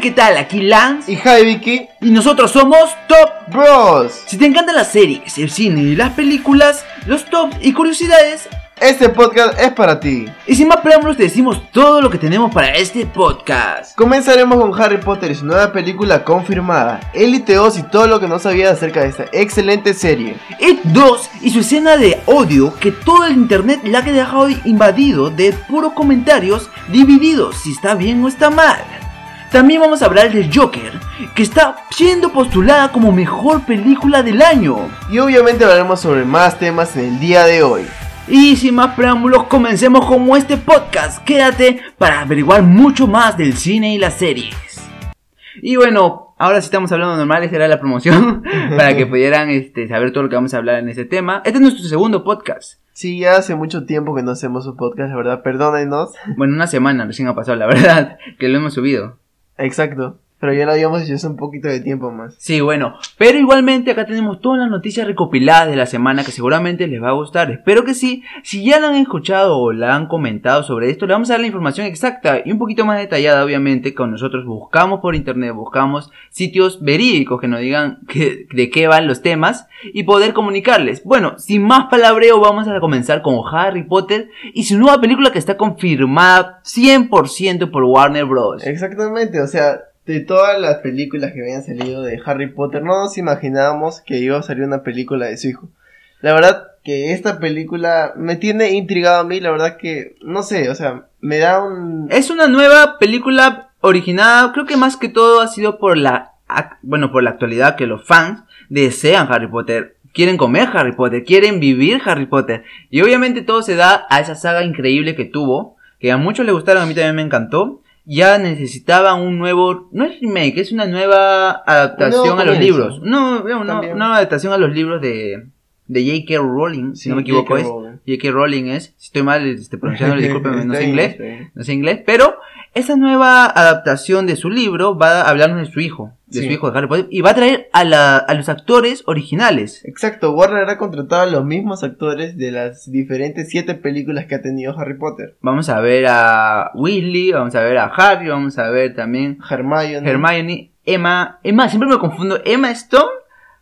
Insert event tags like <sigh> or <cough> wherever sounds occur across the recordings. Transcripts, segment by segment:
Hey, ¿qué tal? Aquí Lance Y hi Vicky y nosotros somos Top. Bros. Si te encantan las series, el cine y las películas, los tops y curiosidades, Este podcast es para ti. y sin más preámbulos te decimos todo lo que tenemos para este podcast. Comenzaremos con Harry Potter y su nueva película confirmada, Elite 2 y todo lo que no sabías acerca de esta excelente serie. It 2 y su escena de odio que todo el internet la ha dejado invadido de puros comentarios divididos si está bien o está mal. También vamos a hablar del Joker, que está siendo postulada como mejor película del año. Y obviamente hablaremos sobre más temas en el día de hoy. Y sin más preámbulos, comencemos con este podcast. Quédate para averiguar mucho más del cine y las series. Y bueno, ahora sí estamos hablando normal, esa era la promoción, <laughs> para que pudieran este, saber todo lo que vamos a hablar en ese tema. Este es nuestro segundo podcast. Sí, ya hace mucho tiempo que no hacemos un podcast, la verdad, perdónenos. Bueno, una semana recién ha pasado, la verdad, que lo hemos subido. Exacto. Pero ya lo habíamos hecho hace un poquito de tiempo más. Sí, bueno, pero igualmente acá tenemos todas las noticias recopiladas de la semana que seguramente les va a gustar. Espero que sí. Si ya la han escuchado o la han comentado sobre esto, le vamos a dar la información exacta y un poquito más detallada, obviamente, con nosotros buscamos por internet, buscamos sitios verídicos que nos digan que- de qué van los temas y poder comunicarles. Bueno, sin más palabreo, vamos a comenzar con Harry Potter y su nueva película que está confirmada 100% por Warner Bros. Exactamente, o sea, de todas las películas que habían salido de Harry Potter, no nos imaginábamos que iba a salir una película de su hijo. La verdad que esta película me tiene intrigado a mí, la verdad que, no sé, o sea, me da un... Es una nueva película originada, creo que más que todo ha sido por la, bueno, por la actualidad que los fans desean Harry Potter. Quieren comer Harry Potter, quieren vivir Harry Potter. Y obviamente todo se da a esa saga increíble que tuvo, que a muchos les gustaron, a mí también me encantó. Ya necesitaban un nuevo, no es remake, es una nueva adaptación a los libros. No, no, no, una adaptación a los libros de, de J.K. Rowling, si Sí, no me equivoco es. J.K. Rowling es, si estoy mal este, pronunciándolo, <laughs> discúlpenme, no sé inglés no sé inglés, pero esa nueva adaptación de su libro va a hablarnos de su hijo, de Sí. su hijo de Harry Potter, y va a traer a, la- a los actores originales. Exacto, Warner ha contratado a los mismos actores de las diferentes siete películas que ha tenido Harry Potter. Vamos a ver a Weasley, vamos a ver a Harry, vamos a ver también Hermione. Hermione, Emma, Emma, siempre me confundo, Emma Stone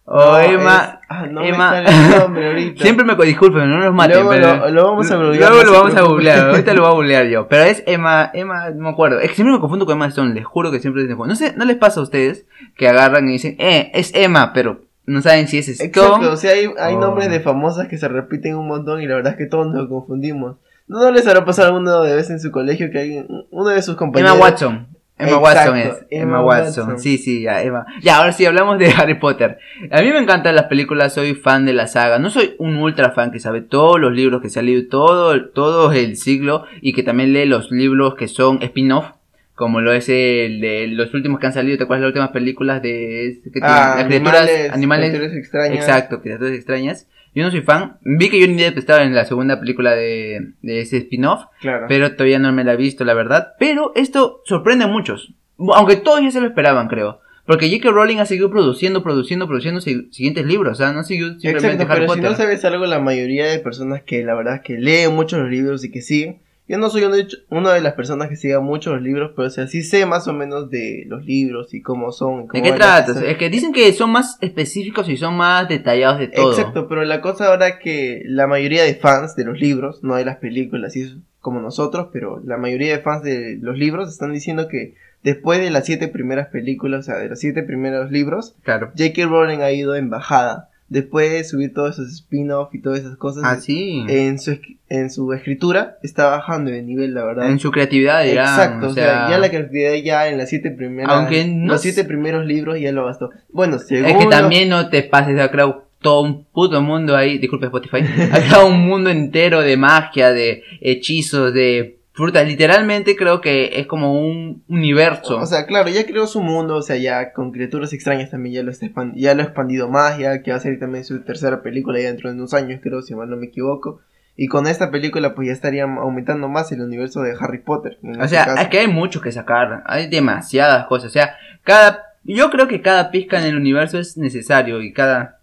o No, Emma, es- ah, no Emma, me sale el nombre ahorita. <laughs> siempre me disculpen, no nos maten, Luego pero lo- lo vamos a googlear, luego lo vamos a googlear, <laughs> ahorita lo voy a googlear yo, pero es Emma, Emma, no me acuerdo, es que siempre me confundo con Emma Stone, les juro que siempre les confundo. No sé, ¿no les pasa a ustedes que agarran y dicen, eh, es Emma, pero no saben si es Stone? Exacto, o sea, hay, hay Oh. nombres de famosas que se repiten un montón y la verdad es que todos nos confundimos. ¿No, les habrá pasado alguno de vez en su colegio que alguien, uno de sus compañeros... Emma Watson. Emma Exacto, Watson es. Emma, Emma Watson. Watson. Sí, sí, ya, Emma. Ya, ahora sí hablamos de <laughs> Harry Potter. A mí me encantan las películas, soy fan de la saga. No soy un ultra fan que sabe todos los libros que se han leído todo, todo el siglo y que también lee los libros que son spin-off. Como lo es el de los últimos que han salido, ¿te acuerdas las últimas películas de que Ah, animales, animales, criaturas extrañas. Exacto, criaturas extrañas. Yo no soy fan. Vi que Johnny Depp estaba en la segunda película de, de ese spin-off Claro. pero todavía no me la he visto, la verdad. Pero esto sorprende a muchos, aunque todos ya se lo esperaban, creo. Porque J.K. Rowling ha seguido produciendo, produciendo, produciendo si- siguientes libros, o sea, no siguió simplemente Exacto, Harry pero si Potter. no sabes algo, la mayoría de personas que la verdad es que leen mucho los libros y que siguen. Yo no soy una de las personas que siga mucho los libros, pero o sea, sí sé más o menos de los libros y cómo son. y ¿De qué tratas? Es que dicen que son más específicos y son más detallados de todo. Exacto, pero la cosa ahora es que la mayoría de fans de los libros, no de las películas y eso, como nosotros, pero la mayoría de fans de los libros están diciendo que después de las siete primeras películas, o sea, de los siete primeros libros, Claro. J.K. Rowling ha ido en bajada. Después de subir todos esos spin-off y todas esas cosas, Ah, sí. en, su, en su escritura está bajando de nivel, la verdad. en su creatividad dirán. Exacto, o sea, ya la creatividad ya en las siete primeras, Aunque no los siete primeros libros ya lo bastó. Bueno, según Es que también no te pases, ha creado todo un puto mundo ahí, disculpe Spotify, <laughs> ha creado un mundo entero de magia, de hechizos, de frutas, literalmente creo que es como un universo. O sea, claro, ya creó su mundo, o sea, ya con criaturas extrañas también ya lo, está ya lo ha expandido más, ya que va a ser también su tercera película ya dentro de unos años, creo, si mal no me equivoco. Y con esta película pues ya estarían aumentando más el universo de Harry Potter. en O este sea, caso. es que hay mucho que sacar, hay demasiadas cosas, o sea, cada, yo creo que cada pizca en el universo es necesario y cada,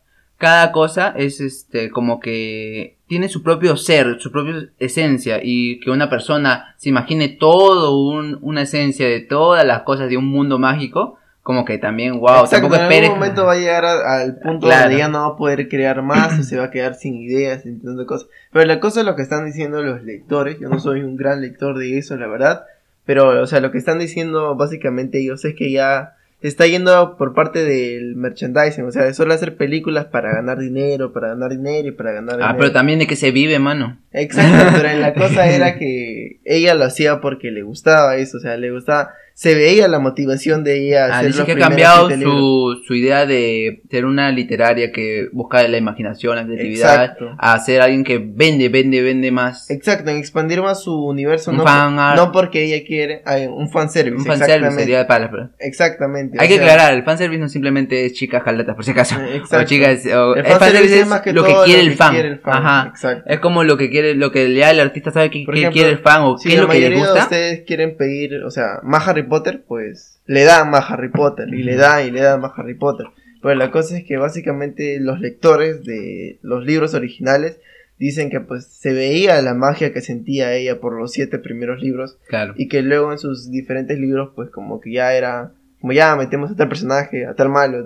cada cosa es este como que tiene su propio ser, su propia esencia y que una persona se imagine todo un, una esencia de todas las cosas de un mundo mágico, como que también, wow, Exacto, tampoco en algún momento va a llegar a- al punto Claro. donde ya no va a poder crear más o se va a quedar sin ideas, sin de cosas. Pero la cosa es lo que están diciendo los lectores. Yo no soy un gran lector de eso, la verdad. Pero, o sea, lo que están diciendo básicamente ellos es que ya está yendo por parte del merchandising. O sea, de solo hacer películas para ganar dinero, para ganar dinero y para ganar Ah, dinero. pero también de que se vive, mano. Exacto, pero la <laughs> cosa era que ella lo hacía porque le gustaba eso, o sea, le gustaba, se veía la motivación de ella. Ah, dice que ha cambiado su, su idea de ser una literaria que busca la imaginación, la creatividad, Exacto. a ser alguien que vende, vende, vende más. Exacto, en expandir más su universo, Un no, fan art. no porque ella quiere, ay, un fanservice, Un fanservice sería para las- Exactamente. Hay que sea, aclarar, el fanservice no simplemente es chicas jaletas, por si acaso. Eh, <laughs> O exacto. chicas, o- El el fanservice es más que lo que quiere lo el que fan. quiere el fan, Ajá. exacto. Es como lo que quiere, lo que le el artista sabe que, Por quiere el fan o Si qué es lo que le gusta. ustedes quieren pedir, o sea, más Harry Potter, pues le dan más Harry Potter y le dan y le dan más Harry Potter. Pero la cosa es que básicamente los lectores de los libros originales dicen que pues se veía la magia que sentía ella por los siete primeros libros Claro. y que luego en sus diferentes libros pues como que ya era como ya metemos a tal personaje, a tal malo,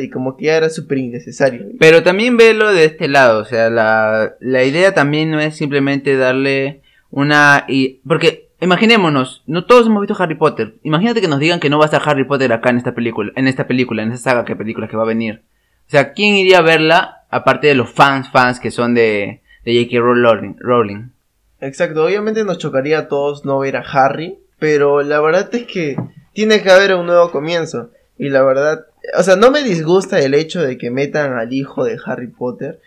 y como que ya era súper innecesario. Pero también velo de este lado, o sea, la, la idea también no es simplemente darle una... Y, porque imaginémonos, no todos hemos visto Harry Potter. Imagínate que nos digan que no va a estar Harry Potter acá en esta película, en esta película, en esta saga de películas que va a venir. O sea, ¿quién iría a verla aparte de los fans, fans que son de, de J.K. Rowling? Exacto, obviamente nos chocaría a todos no ver a Harry, pero la verdad es que tiene que haber un nuevo comienzo. Y la verdad, o sea, no me disgusta el hecho de que metan al hijo de Harry Potter,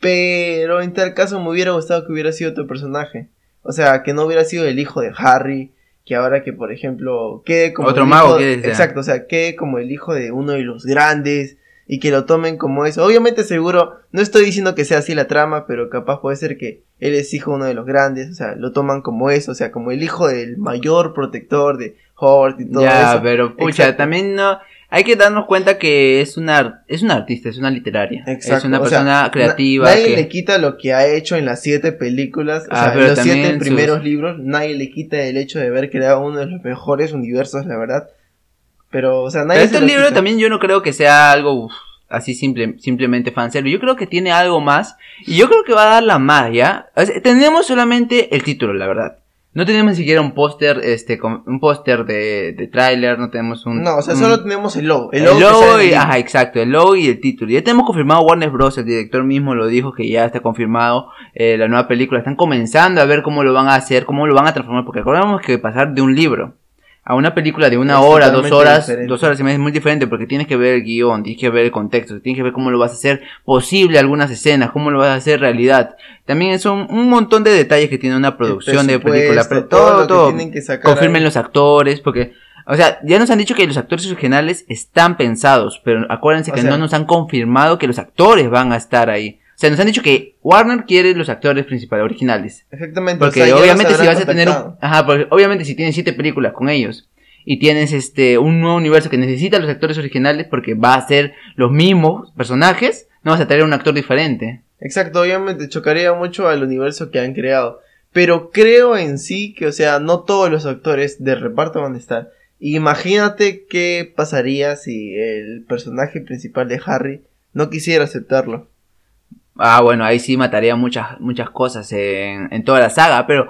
pero en tal caso me hubiera gustado que hubiera sido otro personaje. O sea, que no hubiera sido el hijo de Harry, que ahora que por ejemplo quede como Otro el mago, hijo- exacto, o sea, quede como el hijo de uno de los grandes y que lo tomen como eso. Obviamente seguro, no estoy diciendo que sea así la trama, pero capaz puede ser que él es hijo de uno de los grandes, o sea, lo toman como eso, o sea, como el hijo del mayor protector de Hogwarts y todo ya, eso. pero pucha, Exacto. también no... Hay que darnos cuenta que es una, es una artista, es una literaria. Exacto, Es una o sea, persona na- creativa. nadie que- le quita lo que ha hecho en las siete películas, o Ah, sea, pero en los siete sus- primeros libros, nadie le quita el hecho de haber creado uno de los mejores universos, la verdad. Pero, o sea, nadie Pero se este libro quita. también yo no creo que sea algo uf, así simple, simplemente fanservice. Yo creo que tiene algo más. Y yo creo que va a dar la más, ¿ya? O sea, tenemos solamente el título, la verdad. No tenemos ni siquiera un póster, este, un póster de, de tráiler, no tenemos un... No, o sea, un- solo tenemos el logo. el El logo, que logo y, el ajá, exacto, el logo y el título. Ya tenemos confirmado Warner Bros. El director mismo lo dijo que ya está confirmado eh, la nueva película. Están comenzando a ver cómo lo van a hacer, cómo lo van a transformar. Porque recordemos que pasar de un libro a una película de una Es hora, dos horas, diferente. dos horas y media es muy diferente porque tienes que ver el guion, tienes que ver el contexto, tienes que ver cómo lo vas a hacer posible algunas escenas, cómo lo vas a hacer realidad. También son un montón de detalles que tiene una producción de película, pero todo, que todo. que Confirmen ahí. los actores, porque, o sea, ya nos han dicho que los actores originales están pensados, pero acuérdense O que sea- no nos han confirmado que los actores van a estar ahí. O sea, nos han dicho que Warner quiere los actores principales, originales. Exactamente. o Porque sea, obviamente si vas a tener un, ajá, porque obviamente si tienes siete películas con ellos y tienes este un nuevo universo que necesita los actores originales porque va a ser los mismos personajes, no vas a tener un actor diferente. Exacto, obviamente chocaría mucho al universo que han creado. Pero creo en sí que, o sea, no todos los actores de reparto van a estar. Imagínate qué pasaría si el personaje principal de Harry no quisiera aceptarlo. Ah, bueno, ahí sí mataría muchas muchas cosas en, en toda la saga, pero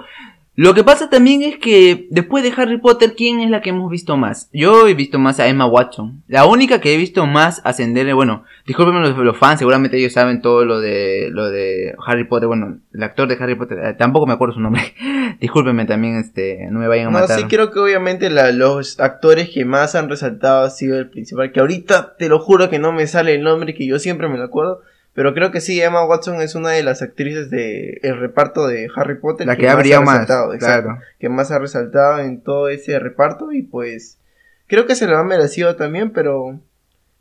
lo que pasa también es que después de Harry Potter, ¿quién es la que hemos visto más? Yo he visto más a Emma Watson. La única que he visto más ascender, bueno, discúlpenme los, los fans, seguramente ellos saben todo lo de lo de Harry Potter, bueno, el actor de Harry Potter, eh, tampoco me acuerdo su nombre. <laughs> discúlpenme también, este, no me vayan a No, matar. sí creo que obviamente la- los actores que más han resaltado ha sido el principal, que ahorita te lo juro que no me sale el nombre, que yo siempre me lo acuerdo, pero creo que sí, Emma Watson es una de las actrices de el reparto de Harry Potter la que ha brillado más, exacto, claro. que más ha resaltado en todo ese reparto y pues creo que se lo ha merecido también, pero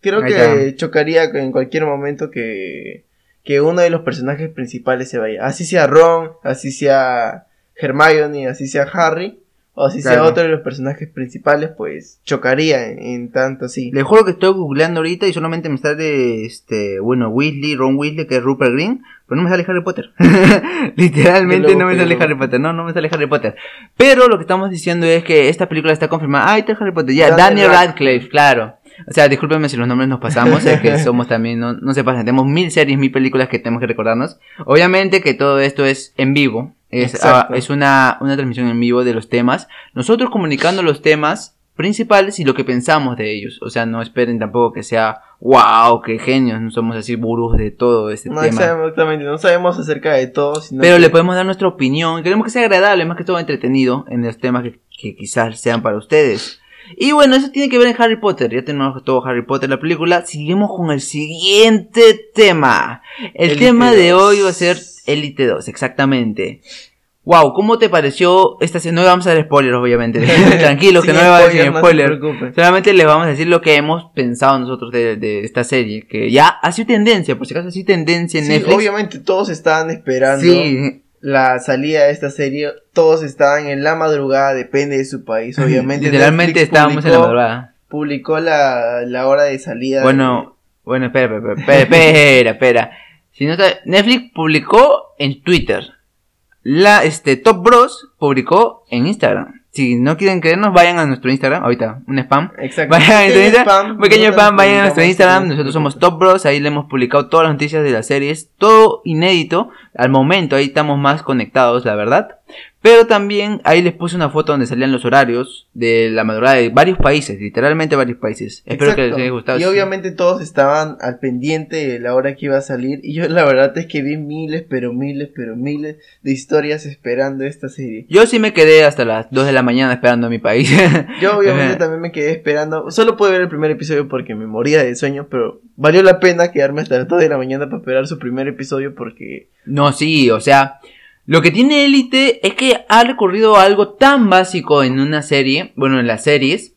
creo Ahí que está. chocaría en cualquier momento que que uno de los personajes principales se vaya, así sea Ron, así sea Hermione, así sea Harry, o si sea otro de los personajes principales, pues chocaría en, en tanto así. Les juro que estoy googleando ahorita y solamente me sale, este, bueno, Weasley, Ron Weasley, que es Rupert Green, pero no me sale Harry Potter. <laughs> Literalmente no me sale Harry Potter, no, no me sale Harry Potter. Pero lo que estamos diciendo es que esta película está confirmada. Ah, ahí está Harry Potter, ya, Daniel Daniel Radcliffe, claro. O sea, discúlpenme si los nombres nos pasamos, es que <laughs> somos también, no, no se pasen, tenemos mil series, mil películas que tenemos que recordarnos. Obviamente que todo esto es en vivo, es, ah, es una, una transmisión en vivo de los temas. Nosotros comunicando los temas principales y lo que pensamos de ellos. O sea, no esperen tampoco que sea, wow, qué genios, no somos así burros de todo este No tema. sabemos exactamente, no sabemos acerca de todo, sino Pero que- le podemos dar nuestra opinión. Queremos que sea agradable, más que todo entretenido en los temas que, que quizás sean para ustedes. Y bueno, eso tiene que ver en Harry Potter. Ya tenemos todo Harry Potter la película. Seguimos con el siguiente tema. El Elite tema de 2. hoy va a ser Elite 2, exactamente. Wow, ¿cómo te pareció esta serie? No le vamos a dar spoilers, obviamente. <laughs> <laughs> Tranquilos, que no le vamos a spoiler, decir no spoilers. preocupen. Solamente les vamos a decir lo que hemos pensado nosotros de, de esta serie. Que ya ha sido tendencia, por si acaso ha sido tendencia en Sí, Netflix. obviamente todos estaban esperando Sí, la salida de esta serie, todos estaban en la madrugada, depende de su país, <laughs> obviamente. Literalmente Netflix estábamos en la madrugada. Publicó la, la hora de salida. Bueno, bueno, espera, espera, espera, espera, espera. <laughs> Si no está- Netflix publicó en Twitter. La, este, Top Bros publicó en Instagram. Si no quieren creernos, vayan a nuestro Instagram. Ahorita, un spam. Exacto. Vayan a nuestro Instagram. spam, Pequeño nosotros spam, vayan a nuestro Instagram. Nosotros somos Top Bros. Ahí le hemos publicado todas las noticias de las series. Todo inédito. Al momento, ahí estamos más conectados, la verdad. Pero también ahí les puse una foto donde salían los horarios de la madrugada de varios países, literalmente varios países. Espero que les haya gustado. Y obviamente todos estaban al pendiente de la hora que iba a salir. Y yo la verdad es que vi miles, pero miles, pero miles de historias esperando esta serie. Yo sí me quedé hasta las 2 de la mañana esperando a mi país. <laughs> Yo obviamente <laughs> también me quedé esperando. Solo pude ver el primer episodio porque me moría de sueño, pero valió la pena quedarme hasta las 2 de la mañana para esperar su primer episodio porque... no, sí, o sea, lo que tiene Elite es que ha recurrido a algo tan básico en una serie, bueno, en las series,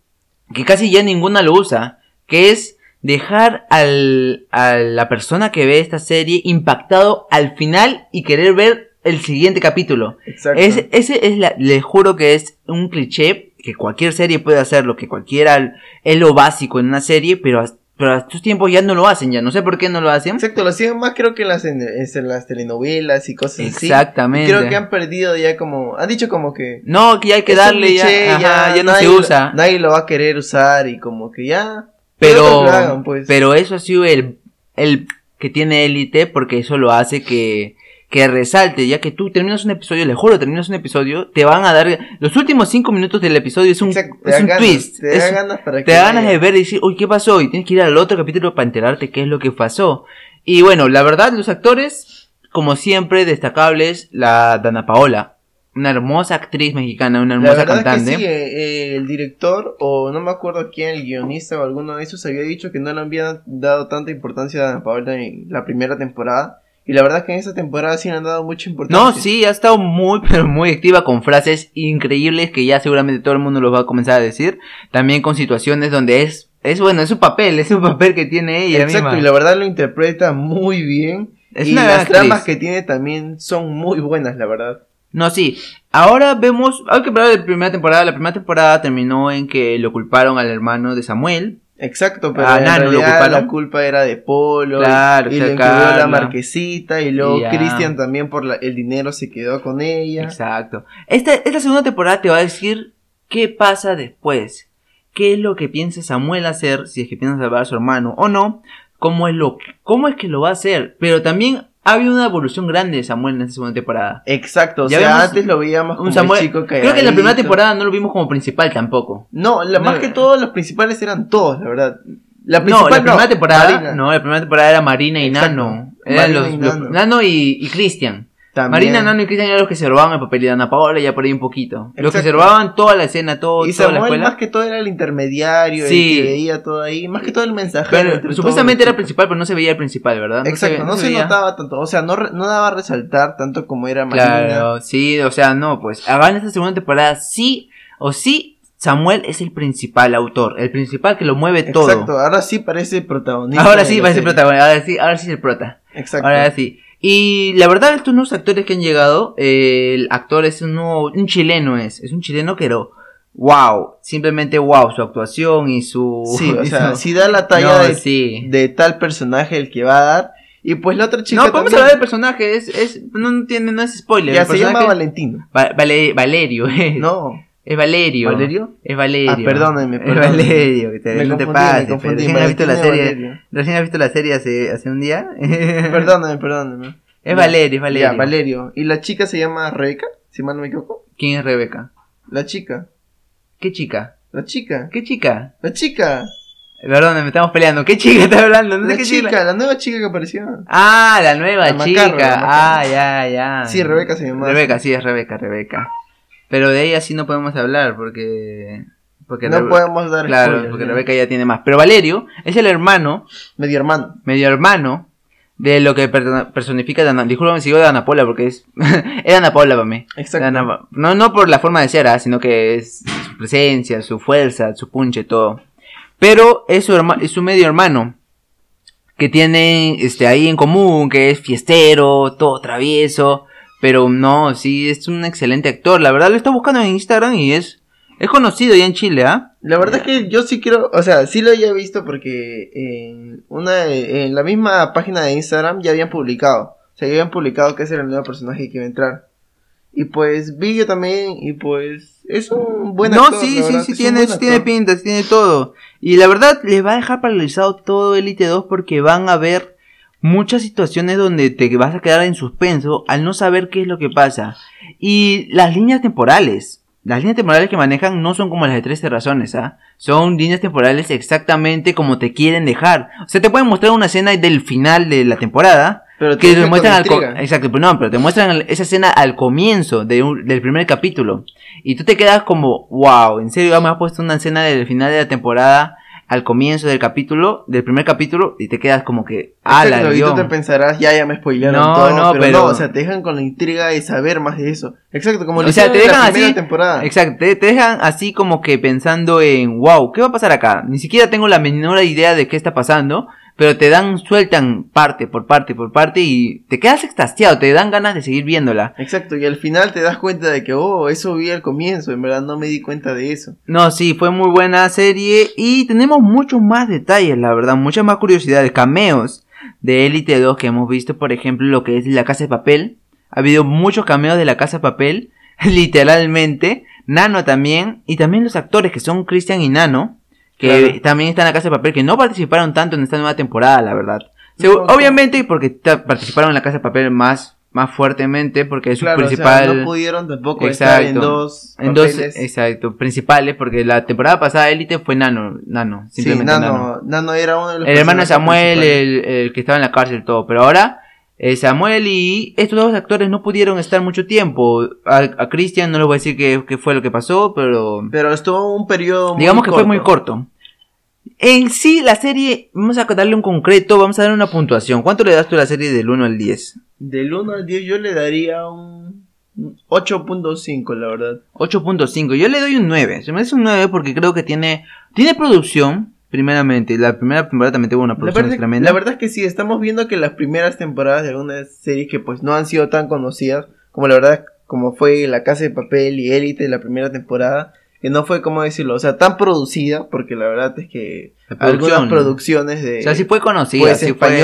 que casi ya ninguna lo usa, que es dejar al, a la persona que ve esta serie impactado al final y querer ver el siguiente capítulo. Exacto. Es, ese es la, les juro que es un cliché que cualquier serie puede hacerlo, que cualquiera es lo básico en una serie, pero, pero a estos tiempos ya no lo hacen, ya no sé por qué no lo hacen. Exacto, lo hacían más creo que en las, en, las telenovelas y cosas así. Exactamente. Creo que han perdido ya como... Han dicho como que... No, que ya hay que darle ya, ajá, ya, no nadie se usa. nadie lo va a querer usar y como que ya... pero, hagan, pues. pero eso ha sido el, el que tiene élite porque eso lo hace que, que resalte, ya que tú terminas un episodio, le juro, terminas un episodio, te van a dar, los últimos cinco minutos del episodio es un, Exacto, es un ganas, twist, Te es- da ganas para te da ganas de ver y decir, uy, ¿qué pasó? Y tienes que ir al otro capítulo para enterarte qué es lo que pasó. Y bueno, la verdad, los actores, como siempre, destacables, la Dana Paola, una hermosa actriz mexicana, una La hermosa verdad cantante. es que sí, eh, eh, el director, o no me acuerdo quién, el guionista o alguno de esos, había dicho que no le habían dado tanta importancia a Ana Paola en la primera temporada. Y la verdad que en esta temporada sí han dado mucha importancia. No, sí, ha estado muy, <laughs> pero muy activa con frases increíbles que ya seguramente todo el mundo los va a comenzar a decir. También con situaciones donde es, es bueno, es su papel, es un <laughs> papel que tiene ella Exacto, misma. y la verdad lo interpreta muy bien. Es y una las tramas actriz. que tiene también son muy buenas, la verdad. No, sí. Ahora vemos, hay que hablar de la primera temporada. La primera temporada terminó en que lo culparon al hermano de Samuel. Exacto, pero Ah, en Nano realidad la culpa era de Polo. Claro, y le incluyó la marquesita. Y luego Y ya. Cristian también por la- el dinero se quedó con ella. Exacto. Esta, esta segunda temporada te va a decir qué pasa después. ¿Qué es lo que piensa Samuel hacer? Si es que piensa salvar a su hermano o no. ¿Cómo es, lo, cómo es que lo va a hacer? Pero también ha habido una evolución grande de Samuel en esta segunda temporada. Exacto, o Ya sea, antes lo veíamos como Un Samuel, el chico creo que en la primera temporada no lo vimos como principal tampoco. No, la- No, más que eh. todo los principales eran todos, la verdad. La no, la primera temporada, Marina. no, la primera temporada era Marina y Exacto. Nano. Eran Marina los, y los- Nano. Y, y Cristian. También. Marina, Nano y Cristian eran los que se robaban el papel y Ana Paola ya por ahí un poquito. Los que se robaban toda la escena, todo, Y toda la escuela. más que todo era el intermediario, Sí. el que veía todo ahí, más que todo el entre supuestamente era los principal, pero no se veía el principal, ¿verdad? Exacto, no se, notaba tanto, o sea, no, no daba a resaltar tanto como era Marina. Claro, sí, o sea, no, pues hagan esta segunda temporada, sí o sí, Samuel es el principal autor, el principal que lo mueve todo. Exacto, ahora sí parece protagonista. Ahora de sí parece protagonista, ahora sí, ahora sí es el prota. Exacto. Ahora sí. Y la verdad, estos nuevos actores que han llegado, eh, el actor es un nuevo, un chileno es, es un chileno que lo, wow, simplemente wow, su actuación y su... Sí, <laughs> o sea, si da la talla No, de, sí. de tal personaje el que va a dar. Y pues la otra chica. No, podemos hablar del personaje, es, es, no, tiene, no es spoiler. Ya se llama Valentino. Va- Vale- Valerio, <laughs> eh. No. Es Valerio. ¿Valerio? Es Valerio. Ah, perdónenme, Es perdónenme. Valerio, que te, Me no te confundí, me pases. confundí, Recién has visto la serie, Valerio. recién has visto la serie hace, hace un día. <laughs> Perdóname, perdóname. Es Valerio, es Valerio. Ya, Valerio. ¿Y la chica se llama Rebeca? Si mal no me equivoco. ¿Quién es Rebeca? La chica. ¿Qué chica? La chica. ¿Qué chica? La chica. Perdón, me estamos peleando. ¿Qué chica está hablando? No sé La qué chica, la nueva chica que apareció. Ah, la nueva La chica. Macarra, la Macarra. Ah, ya, ya. Sí, Rebeca se llama. Rebeca, sí, es Rebeca, Rebeca. Pero de ella sí no podemos hablar porque. porque No Rebe- podemos dar Claro, spoilers, porque ya. Rebeca ya tiene más. Pero Valerio es el hermano, Medio hermano. medio hermano, de lo que per- personifica Dana. Disculpame si digo de Ana Paula porque es. <laughs> es Ana Paula para mí. Exacto. Ana- no, no por la forma de ser, ah, sino que es su presencia, su fuerza, su punche, todo. Pero es su, herma- es su medio hermano. Que tiene este, ahí en común, que es fiestero, todo travieso. Pero no, sí, es un excelente actor. La verdad lo está buscando en Instagram y es, es conocido ya en Chile, ¿ah? La verdad es que yo sí quiero, o sea, sí lo había visto porque en una en la misma página de Instagram ya habían publicado, o sea, ya habían publicado que ese era el nuevo personaje que iba a entrar. Y pues vi yo también y pues es un buen no, actor. sí, la sí, sí, tiene, sí tiene actor. pinta, sí tiene todo. Y la verdad, le va a dejar paralizado todo Elite 2 porque van a haber muchas situaciones donde te vas a quedar en suspenso al no saber qué es lo que pasa. Y las líneas temporales. Las líneas temporales que manejan no son como las de 13 razones, ¿ah? Son líneas temporales exactamente como te quieren dejar. O sea, te pueden mostrar una escena del final de la temporada, Pero te que te muestran al exacto pero no pero te muestran esa escena al comienzo de un- del primer capítulo y tú te quedas como wow en serio me has puesto una escena del final de la temporada al comienzo del capítulo del primer capítulo y te quedas como que ah la Exacto, y tú guion". te pensarás, ya, ya me spoilearon No, todo, no, pero, pero- no, o sea, te dejan con la intriga de saber más de eso. Exacto, como lo O sea, te la primera así- temporada. Exacto, te, te dejan así como que pensando en, wow, ¿qué va a pasar acá? Ni siquiera tengo la menor idea de qué está pasando, pero te dan, sueltan parte por parte por parte y te quedas extasiado, te dan ganas de seguir viéndola. Exacto, y al final te das cuenta de que, oh, eso vi al comienzo, en verdad no me di cuenta de eso. No, sí, fue muy buena serie y tenemos muchos más detalles, la verdad, muchas más curiosidades, cameos de Elite 2 que hemos visto, por ejemplo, lo que es la Casa de Papel. Ha habido muchos cameos de la Casa de Papel, <laughs> literalmente. Nano también, y también los actores que son Christian y Nano, que Claro. también están en la Casa de Papel, que no participaron tanto en esta nueva temporada, la verdad. No. Obviamente porque participaron en la Casa de Papel más, más fuertemente, porque es su Claro, principal... o sea, no pudieron tampoco estar en dos En dos, exacto, principales, porque la temporada pasada Élite fue Nano, Nano, Sí, simplemente Nano, Nano. Nano era uno de los El hermano Samuel, el, el que estaba en la cárcel, todo. Pero ahora, eh, Samuel y estos dos actores no pudieron estar mucho tiempo. A, a Christian no les voy a decir qué, qué fue lo que pasó, pero Pero estuvo un periodo muy digamos que fue corto. muy corto. En sí, la serie, vamos a darle un concreto, vamos a darle una puntuación. ¿Cuánto le das tú a la serie del 1 al 10? Del 1 al 10 yo le daría un un 8.5, la verdad. 8.5. Yo le doy un 9. Se me hace un 9 porque creo que tiene tiene producción, primeramente. La primera temporada también tuvo una La producción verdad, tremenda. la verdad es que sí, estamos viendo que las primeras temporadas de algunas series que pues no han sido tan conocidas, como la verdad, como fue La Casa de Papel y Élite la primera temporada, que no fue, como decirlo, o sea, tan producida, porque la verdad es que La producción, algunas producciones de... o sea, sí fue conocida, pues sí fue-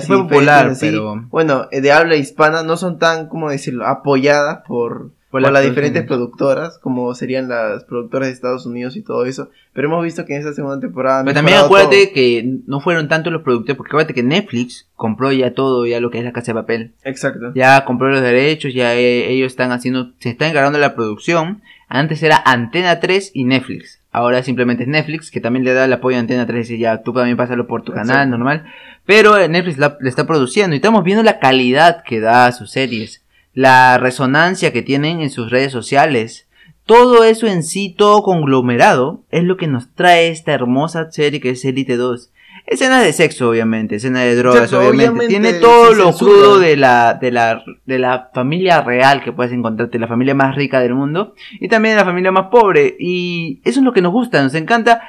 sí fue popular, así, pero bueno eh, de habla hispana no son tan como decirlo apoyadas por, por, las las diferentes productoras como serían las productoras de Estados Unidos y todo eso pero hemos visto que en esta segunda temporada Pero también acuérdate todo. que no fueron tanto los productores, porque acuérdate que Netflix compró ya todo, ya lo que es la casa de papel. exacto Ya compró los derechos, ya eh, ellos están haciendo, se están encargando de la producción. Antes era Antena 3 y Netflix. Ahora simplemente es Netflix, que también le da el apoyo a Antena 3 y ya tú también pásalo por tu Exacto. canal normal. Pero eh, Netflix la- le está produciendo y estamos viendo la calidad que da a sus series. La resonancia que tienen en sus redes sociales. Todo eso en sí, todo conglomerado, es lo que nos trae esta hermosa serie que es Elite 2. Escenas de sexo, obviamente, escenas de drogas, obviamente. obviamente, Tiene todo lo censura. crudo de la, de la, de la familia real que puedes encontrarte, la familia más rica del mundo, y también la familia más pobre. Y eso es lo que nos gusta, nos encanta.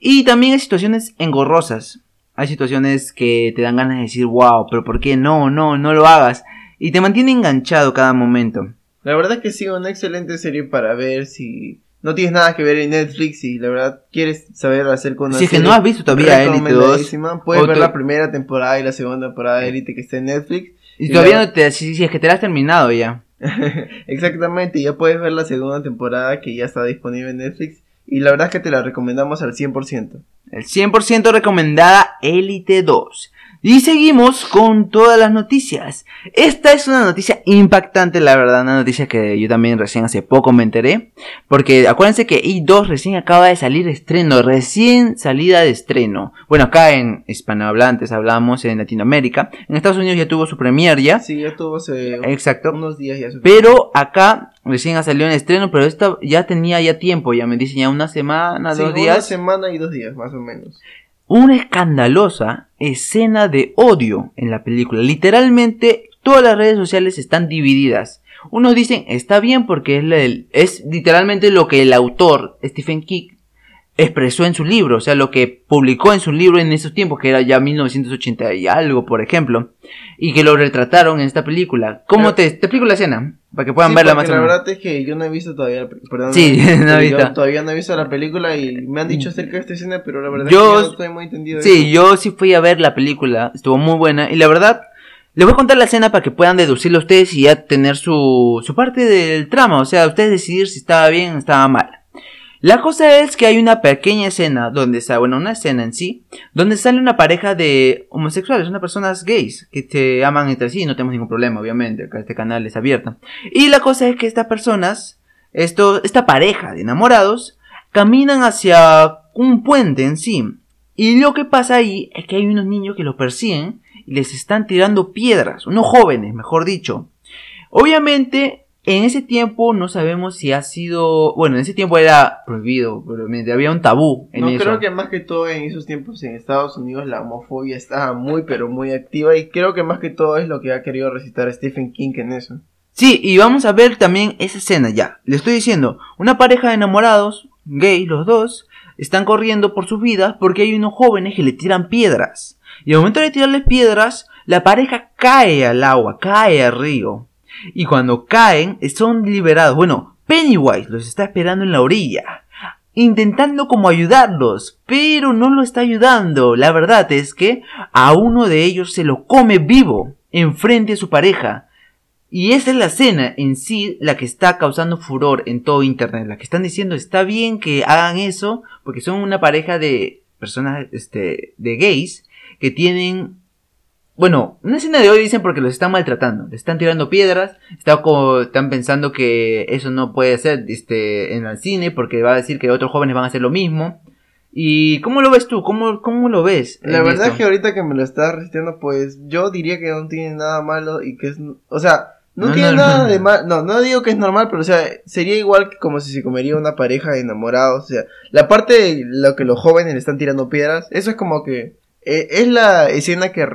Y también hay situaciones engorrosas. hay situaciones que te dan ganas de decir, wow, pero ¿por qué no, no, no lo hagas? Y te mantiene enganchado cada momento. La verdad que sí, una excelente serie para ver si no tienes nada que ver en Netflix y la verdad quieres saber hacer con una Si es que no has visto todavía Elite 2, recomendadísima, puedes ver te- la primera temporada y la segunda temporada de Elite que está en Netflix. y y todavía la- no te, si, si es que te la has terminado ya. <laughs> Exactamente, ya puedes ver la segunda temporada que ya está disponible en Netflix y la verdad es que te la recomendamos al 100%. El 100% recomendada Elite 2. Y seguimos con todas las noticias. Esta es una noticia impactante, la verdad, una noticia que yo también recién hace poco me enteré. Porque acuérdense que I2 recién acaba de salir de estreno, recién salida de estreno. Bueno, acá en hispanohablantes hablamos en Latinoamérica. En Estados Unidos ya tuvo su premier ya. Sí, ya tuvo hace Exacto. unos días ya. su- Pero acá recién ha salido en estreno, pero esta ya tenía ya tiempo, ya me dicen ya una semana, Sí, dos Una días. semana y dos días, más o menos. una escandalosa escena de odio en la película. Literalmente todas las redes sociales están divididas. Unos dicen está bien porque es, es literalmente lo que el autor Stephen King expresó en su libro, o sea, lo que publicó en su libro en esos tiempos, que era ya 1980 y algo, por ejemplo, y que lo retrataron en esta película. ¿Cómo Pero- te, te explico la escena? Para que puedan Sí, verla más la verdad es que yo no he visto todavía la película. Sí, <laughs> no he visto. todavía no he visto la película y me han dicho acerca de esta escena, pero la verdad Yo- es que yo no estoy muy entendido. Sí, yo sí fui a ver la película, estuvo muy buena y la verdad les voy a contar la escena para que puedan deducirlo ustedes y ya tener su, su parte del trama, o sea, ustedes decidir si estaba bien o estaba mal. La cosa es que hay una pequeña escena donde está, bueno, una escena en sí, donde sale una pareja de homosexuales, unas personas gays que se aman entre sí, no tenemos ningún problema, obviamente, acá este canal es abierto. Y la cosa es que estas personas, esto, esta pareja de enamorados, caminan hacia un puente en sí. Y lo que pasa ahí es que hay unos niños que los persiguen y les están tirando piedras, unos jóvenes, mejor dicho. Obviamente, en ese tiempo no sabemos si ha sido, bueno, en ese tiempo era prohibido, obviamente, había un tabú en No, eso. creo que más que todo en esos tiempos en Estados Unidos la homofobia estaba muy pero muy activa y creo que más que todo es lo que ha querido recitar Stephen King en eso. Sí, y vamos a ver también esa escena ya. Le estoy diciendo, una pareja de enamorados, gays los dos, están corriendo por sus vidas porque hay unos jóvenes que le tiran piedras. Y al momento de tirarles piedras, la pareja cae al agua, cae al río. Y cuando caen, son liberados. Bueno, Pennywise los está esperando en la orilla. Intentando como ayudarlos, pero no lo está ayudando. La verdad es que a uno de ellos se lo come vivo, enfrente de su pareja. Y esa es la escena en sí la que está causando furor en todo internet. La que están diciendo está bien que hagan eso porque son una pareja de personas este, de gays que tienen... Bueno, una escena de hoy dicen porque los están maltratando. Les están tirando piedras. Está como- están pensando que eso no puede ser este, en el cine porque va a decir que otros jóvenes van a hacer lo mismo. ¿Y cómo lo ves tú? ¿Cómo, cómo lo ves? La verdad esto? es que ahorita que me lo estás resistiendo, pues yo diría que no tiene nada malo y que es... O sea, no, No, tiene no, nada no. de mal... No, no digo que es normal, pero o sea, sería igual que como si se comería una pareja de enamorados. O sea, la parte de lo que los jóvenes le están tirando piedras, eso es como que... eh, es la escena que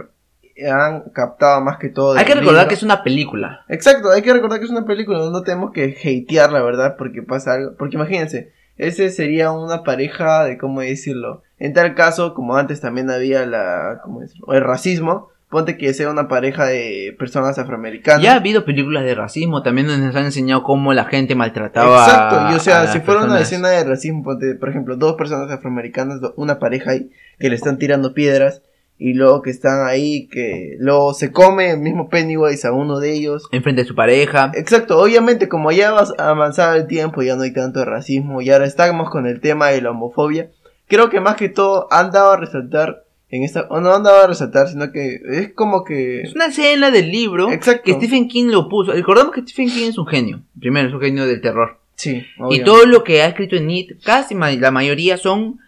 han captado más que todo. Hay que recordar libro. que es una película. Exacto, hay que recordar que es una película, no tenemos que hatear la verdad porque pasa algo. Porque imagínense, ese sería una pareja de, ¿cómo decirlo? En tal caso, como antes también había la, ¿cómo decirlo? El racismo, ponte que sea una pareja de personas afroamericanas. Ya ha habido películas de racismo también donde nos han enseñado cómo la gente maltrataba. Exacto, y o sea, si fuera una escena de racismo, ponte, por ejemplo, dos personas afroamericanas, una pareja ahí, que le están tirando piedras, y luego que están ahí, que luego se come el mismo Pennywise a uno de ellos, Enfrente de su pareja. Exacto, obviamente como ya va avanzado el tiempo, ya no hay tanto racismo y ahora estamos con el tema de la homofobia, creo que más que todo han dado a resaltar en esta, o no han dado a resaltar, sino que es como que... Es una escena del libro Exacto. que Stephen King lo puso. Recordamos que Stephen King es un genio. Primero, es un genio del terror. Sí, Y obviamente. todo lo que ha escrito en It, casi la mayoría son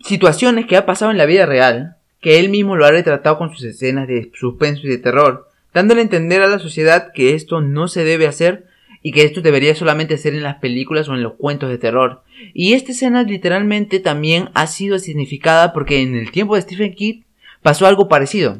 situaciones que ha pasado en la vida real, que él mismo lo ha retratado con sus escenas de suspenso y de terror, dándole a entender a la sociedad que esto no se debe hacer y que esto debería solamente ser en las películas o en los cuentos de terror. Y esta escena literalmente también ha sido significada porque en el tiempo de Stephen King pasó algo parecido.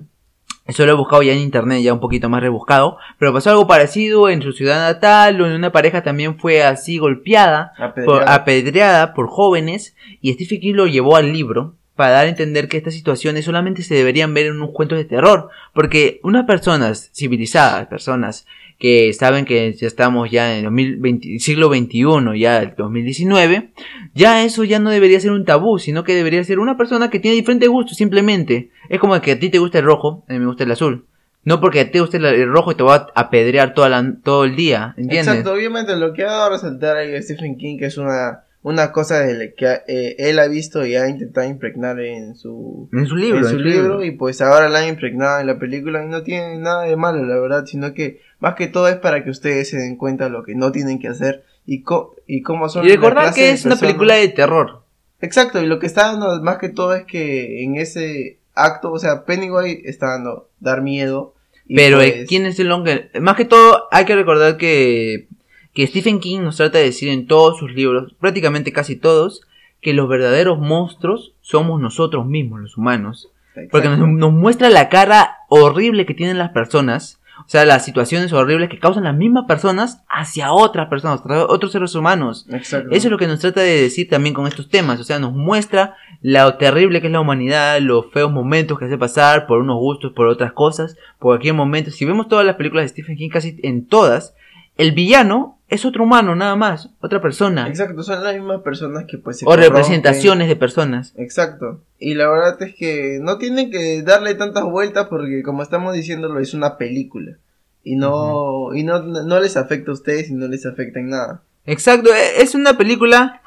Eso lo he buscado ya en internet, ya un poquito más rebuscado. Pero pasó algo parecido en su ciudad natal, donde una pareja también fue así golpeada, por- Apedreada. apedreada por jóvenes. Y Stephen King lo llevó al libro para dar a entender que estas situaciones solamente se deberían ver en unos cuentos de terror. Porque unas personas civilizadas, personas que saben que ya estamos ya en el siglo XXI, ya el 2019, ya eso ya no debería ser un tabú, sino que debería ser una persona que tiene diferentes gustos, simplemente. Es como que a ti te gusta el rojo, a mí me gusta el azul. No porque te guste el rojo y te va a apedrear todo el día, ¿entiendes? Exacto, obviamente lo que ha dado a resaltar ahí Stephen King, que es una una cosa de que eh, él ha visto y ha intentado impregnar en su, en su libro, en su libro, y pues ahora la han impregnado en la película y no tiene nada de malo la verdad sino que más que todo es para que ustedes se den cuenta lo que no tienen que hacer y, y cómo son y recordar que es una película de terror. Exacto y lo que está dando más que todo es que en ese acto o sea Pennywise está dando dar miedo pero eh, quién es el hombre más que todo hay que recordar que que Stephen King nos trata de decir en todos sus libros, prácticamente casi todos, que los verdaderos monstruos somos nosotros mismos, los humanos. Porque nos, muestra la cara horrible que tienen las personas, o sea, las situaciones horribles que causan las mismas personas hacia otras personas, otros seres humanos. Eso es lo que nos trata de decir también con estos temas, o sea, nos muestra lo terrible que es la humanidad, los feos momentos que hace pasar por unos gustos, por otras cosas, por cualquier momento. Si vemos todas las películas de Stephen King, casi en todas, el villano es otro humano, nada más, otra persona. Exacto, son las mismas personas que pues se O representaciones de personas. Exacto. Y la verdad es que no tienen que darle tantas vueltas porque como estamos diciéndolo es una película. Y no, y no, no les afecta a ustedes y no les afecta en nada. Exacto, e, es una película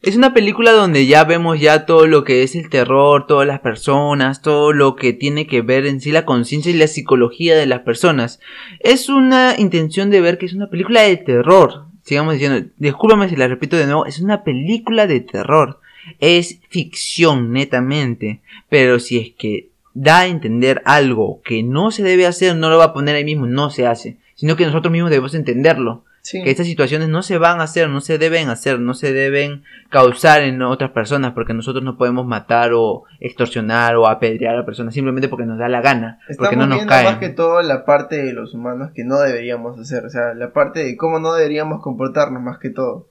es una película donde ya vemos ya todo lo que es el terror, todas las personas, todo lo que tiene que ver en sí la conciencia y la psicología de las personas. Es una intención de ver que es una película de terror. Sigamos diciendo, discúlpame si la repito de nuevo, es una película de terror. Es ficción netamente. Pero si es que da a entender algo que no se debe hacer, no lo va a poner ahí mismo, no se hace. Sino que nosotros mismos debemos entenderlo. Que estas situaciones no se van a hacer, no se deben hacer, no se deben causar en otras personas porque nosotros no podemos matar o extorsionar o apedrear a personas simplemente porque nos da la gana, porque no nos cae. más que todo la parte de los humanos que no deberíamos hacer, o sea, la parte de cómo no deberíamos comportarnos más que todo.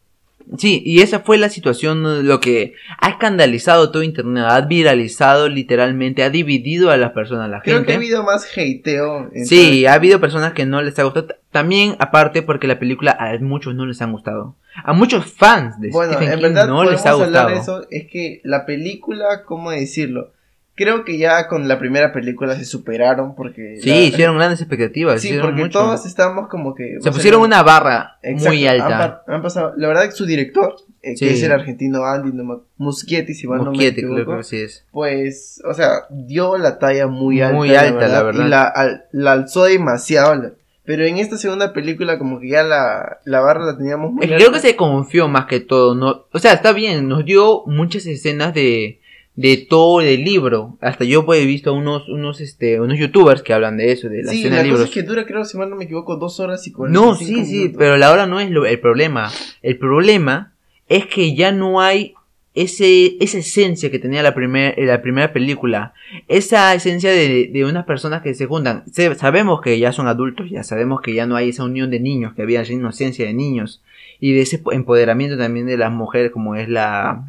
Sí, y esa fue la situación, lo que ha escandalizado todo Internet, ha viralizado literalmente, ha dividido a las personas, la Creo que ha habido más hateo. Sí, ha habido personas que no les ha gustado. También, aparte, porque la película a muchos no les ha gustado. A muchos fans de bueno, Stephen en verdad, no les ha gustado. de eso, es que la película, ¿cómo decirlo? Creo que ya con la primera película se superaron porque... Sí, hicieron grandes expectativas. Sí, porque todos estábamos como que... Se pusieron una barra muy alta. Han, pasado, la verdad que su director, eh, que es el argentino Andy no, Muschietti, si mal no me equivoco, sí es. pues, o sea, dio la talla muy alta. Muy alta, la verdad. Y la, la alzó demasiado. Pero en esta segunda película como que ya la, la barra la teníamos muy Creo que se confió más que todo, ¿no? O sea, está bien, nos dio muchas escenas de de todo el libro. Hasta yo pues, he visto unos, unos, este, unos youtubers que hablan de eso, de la sí, escena la libros. Cosa es que dura, creo, si mal no me equivoco, dos horas y No, sí, sí, pero la hora no es lo, el problema. El problema es que ya no hay ese, esa esencia que tenía la, primer, la primera película. Esa esencia de, de unas personas que se juntan. sabemos que ya son adultos, ya sabemos que ya no hay esa unión de niños, que había esa inocencia de niños. Y de ese empoderamiento también de las mujeres como es la,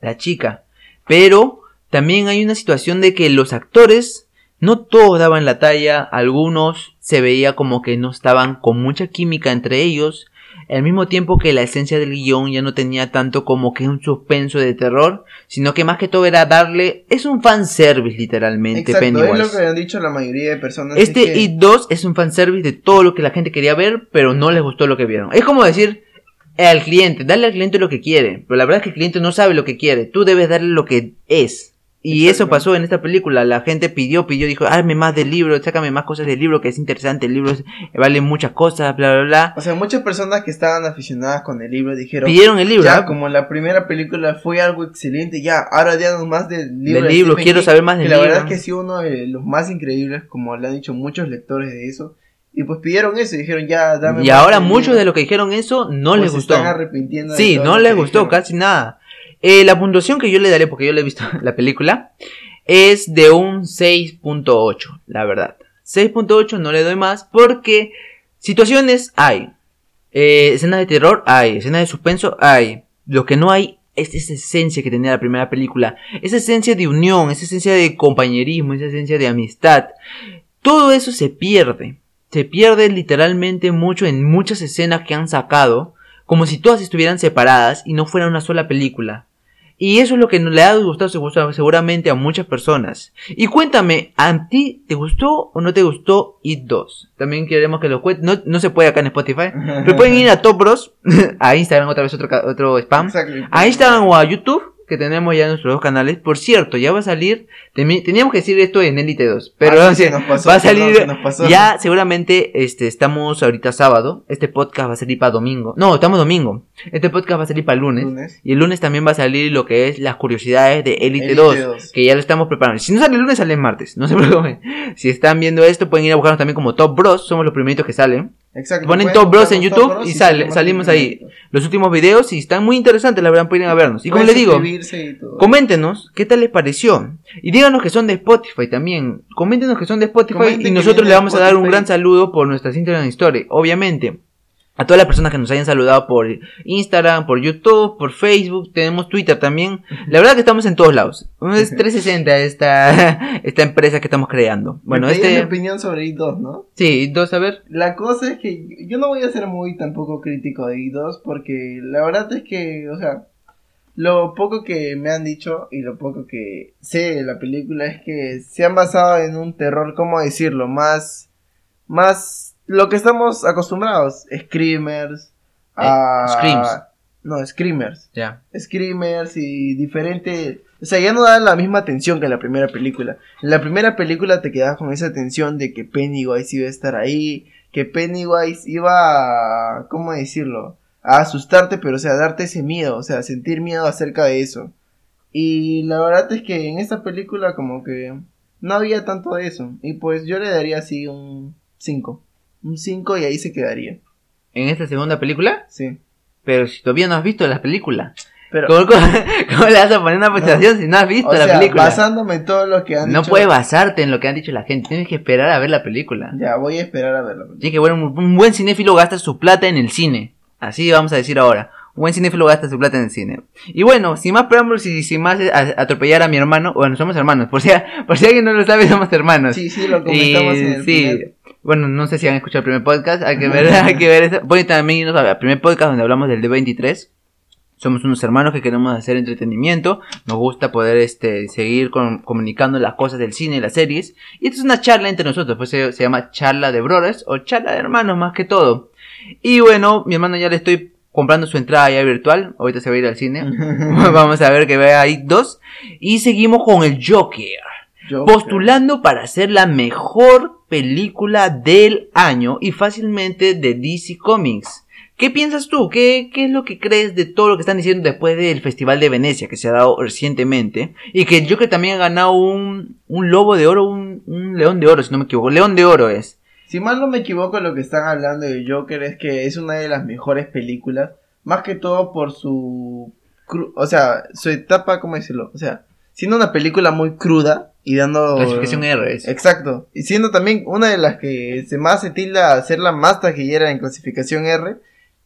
la chica. Pero también hay una situación de que los actores no todos daban la talla, algunos se veía como que no estaban con mucha química entre ellos, al mismo tiempo que la esencia del guion ya no tenía tanto como que un suspenso de terror, sino que más que todo era darle, es un fanservice literalmente, Exacto, es lo que han dicho la mayoría de personas. Este y 2 es un fanservice de todo lo que la gente quería ver, pero no les gustó lo que vieron. Es como decir, al cliente, darle al cliente lo que quiere. Pero la verdad es que el cliente no sabe lo que quiere. Tú debes darle lo que es. Y eso pasó en esta película. La gente pidió, pidió, dijo, hazme más del libro, sácame más cosas del libro, que es interesante. El libro vale muchas cosas, bla, bla, bla. O sea, muchas personas que estaban aficionadas con el libro dijeron, pidieron el libro. Ya, como la primera película fue algo excelente, ya, ahora díganos más del libro. Del libro, quiero saber más del libro. La verdad es que sí, uno de los más increíbles, como le han dicho muchos lectores de eso. Y pues pidieron eso y dijeron ya dame. Y ahora muchos de los que dijeron eso no pues les gustó. están arrepintiendo. Sí, no les gustó casi nada. Eh, la puntuación que yo le daré, porque yo le he visto <laughs> la película, es de un 6.8, la verdad. 6.8 no le doy más porque situaciones hay. Eh, escenas de terror hay. Escenas de suspenso hay. Lo que no hay es esa esencia que tenía la primera película, esa esencia de unión, esa esencia de compañerismo, esa esencia de amistad. Todo eso se pierde. Se pierde literalmente mucho en muchas escenas que han sacado, como si todas estuvieran separadas y no fueran una sola película. Y eso es lo que le ha gustado seguramente a muchas personas. Y cuéntame, ¿a ti te gustó o no te gustó It 2? También queremos que lo cuentes. No, no se puede acá en Spotify. pero pueden ir a <laughs> Top Bros, <laughs> a Instagram, otra vez otro, otro spam. A Instagram o a YouTube que tenemos ya en nuestros dos canales. Por cierto, ya va a salir, teníamos que decir esto en Elite 2, pero Ah, <laughs> va a salir, ya seguramente este, estamos ahorita sábado, este podcast va a salir para domingo, no, estamos domingo, este podcast va a salir para lunes, Lunes. y el lunes también va a salir lo que es las curiosidades de Elite, Elite 2, 2. que ya lo estamos preparando. Si no sale el lunes, sale el martes, no se <laughs> preocupen. Si están viendo esto, pueden ir a buscarnos también como Top Bros, somos los primeritos que salen. Exacto. Ponen Top Bros en YouTube Bros y sale- salimos ahí. Los últimos videos, y están muy interesantes, la verdad, pueden a vernos. Y como les digo. Coméntenos qué tal les pareció. Y díganos que son de Spotify también. Coméntenos que son de Spotify Comenten y nosotros le vamos a dar un gran saludo por nuestras Instagram Story. Obviamente. A todas las personas que nos hayan saludado por Instagram, por YouTube, por Facebook, tenemos Twitter también. La verdad que estamos en todos lados. Es 360 esta, <laughs> esta empresa que estamos creando. Bueno, Me pedían mi este... opinión sobre I2, ¿no? Sí, dos, a ver. La cosa es que yo no voy a ser muy tampoco crítico de I2 porque la verdad es que, o sea, lo poco que me han dicho y lo poco que sé de la película es que se han basado en un terror, ¿cómo decirlo? Más, más lo que estamos acostumbrados, screamers, a- screams. no, screamers, Ya. screamers y diferente, o sea, ya no da la misma tensión que en la primera película. En la primera película te quedabas con esa tensión de que Pennywise iba a estar ahí, que Pennywise iba a, ¿cómo decirlo? A asustarte, pero o sea, a darte ese miedo, o sea, sentir miedo acerca de eso. Y la verdad es que en esta película como que no había tanto de eso. Y pues yo le daría así un 5. Un 5 y ahí se quedaría. En esta segunda película. Sí. Pero si todavía no has visto la película. Pero, ¿Cómo, cómo, cómo le vas a poner una presentación si no has visto o la sea, película? basándome en todo lo que han No dicho, puedes basarte en lo que han dicho la gente, tienes que esperar a ver la película. Ya, voy a esperar a verla. Así que bueno, un, buen cinéfilo gasta su plata en el cine. Así vamos a decir ahora. Un buen cinéfilo gasta su plata en el cine. Y bueno, sin más preámbulos y sin más a- atropellar a mi hermano, bueno, somos hermanos, por si, por si alguien no lo sabe, somos hermanos. Sí, sí, lo comentamos Y en el sí, bueno, no sé si han escuchado el primer podcast, hay que ver, <laughs> hay que ver eso. Bueno, y también al primer podcast donde hablamos del D23. Somos unos hermanos que queremos hacer entretenimiento. Nos gusta poder este, seguir con- comunicando las cosas del cine y las series. Y esto es una charla entre nosotros. Pues se, se llama charla de brothers o charla de hermanos más que todo. Y bueno, mi hermano ya le estoy comprando su entrada ya virtual. Ahorita se va a ir al cine. <laughs> <laughs> Vamos a ver que vea ahí dos. Y seguimos con el Joker Postulando para ser la mejor película del año y fácilmente de DC Comics. ¿Qué piensas tú? ¿Qué, ¿Qué es lo que crees de todo lo que están diciendo después del Festival de Venecia que se ha dado recientemente? Y que yo que también ha ganado un, un lobo de oro, un, un león de oro, si no me equivoco. León de oro es. Si mal no me equivoco, lo que están hablando de Joker es que es una de las mejores películas. Más que todo por su. O sea, su etapa, ¿cómo decirlo? O sea, siendo una película muy cruda y dando. Clasificación R es. Exacto. Y siendo también una de las que se más se tilda a ser la más taquillera en clasificación R.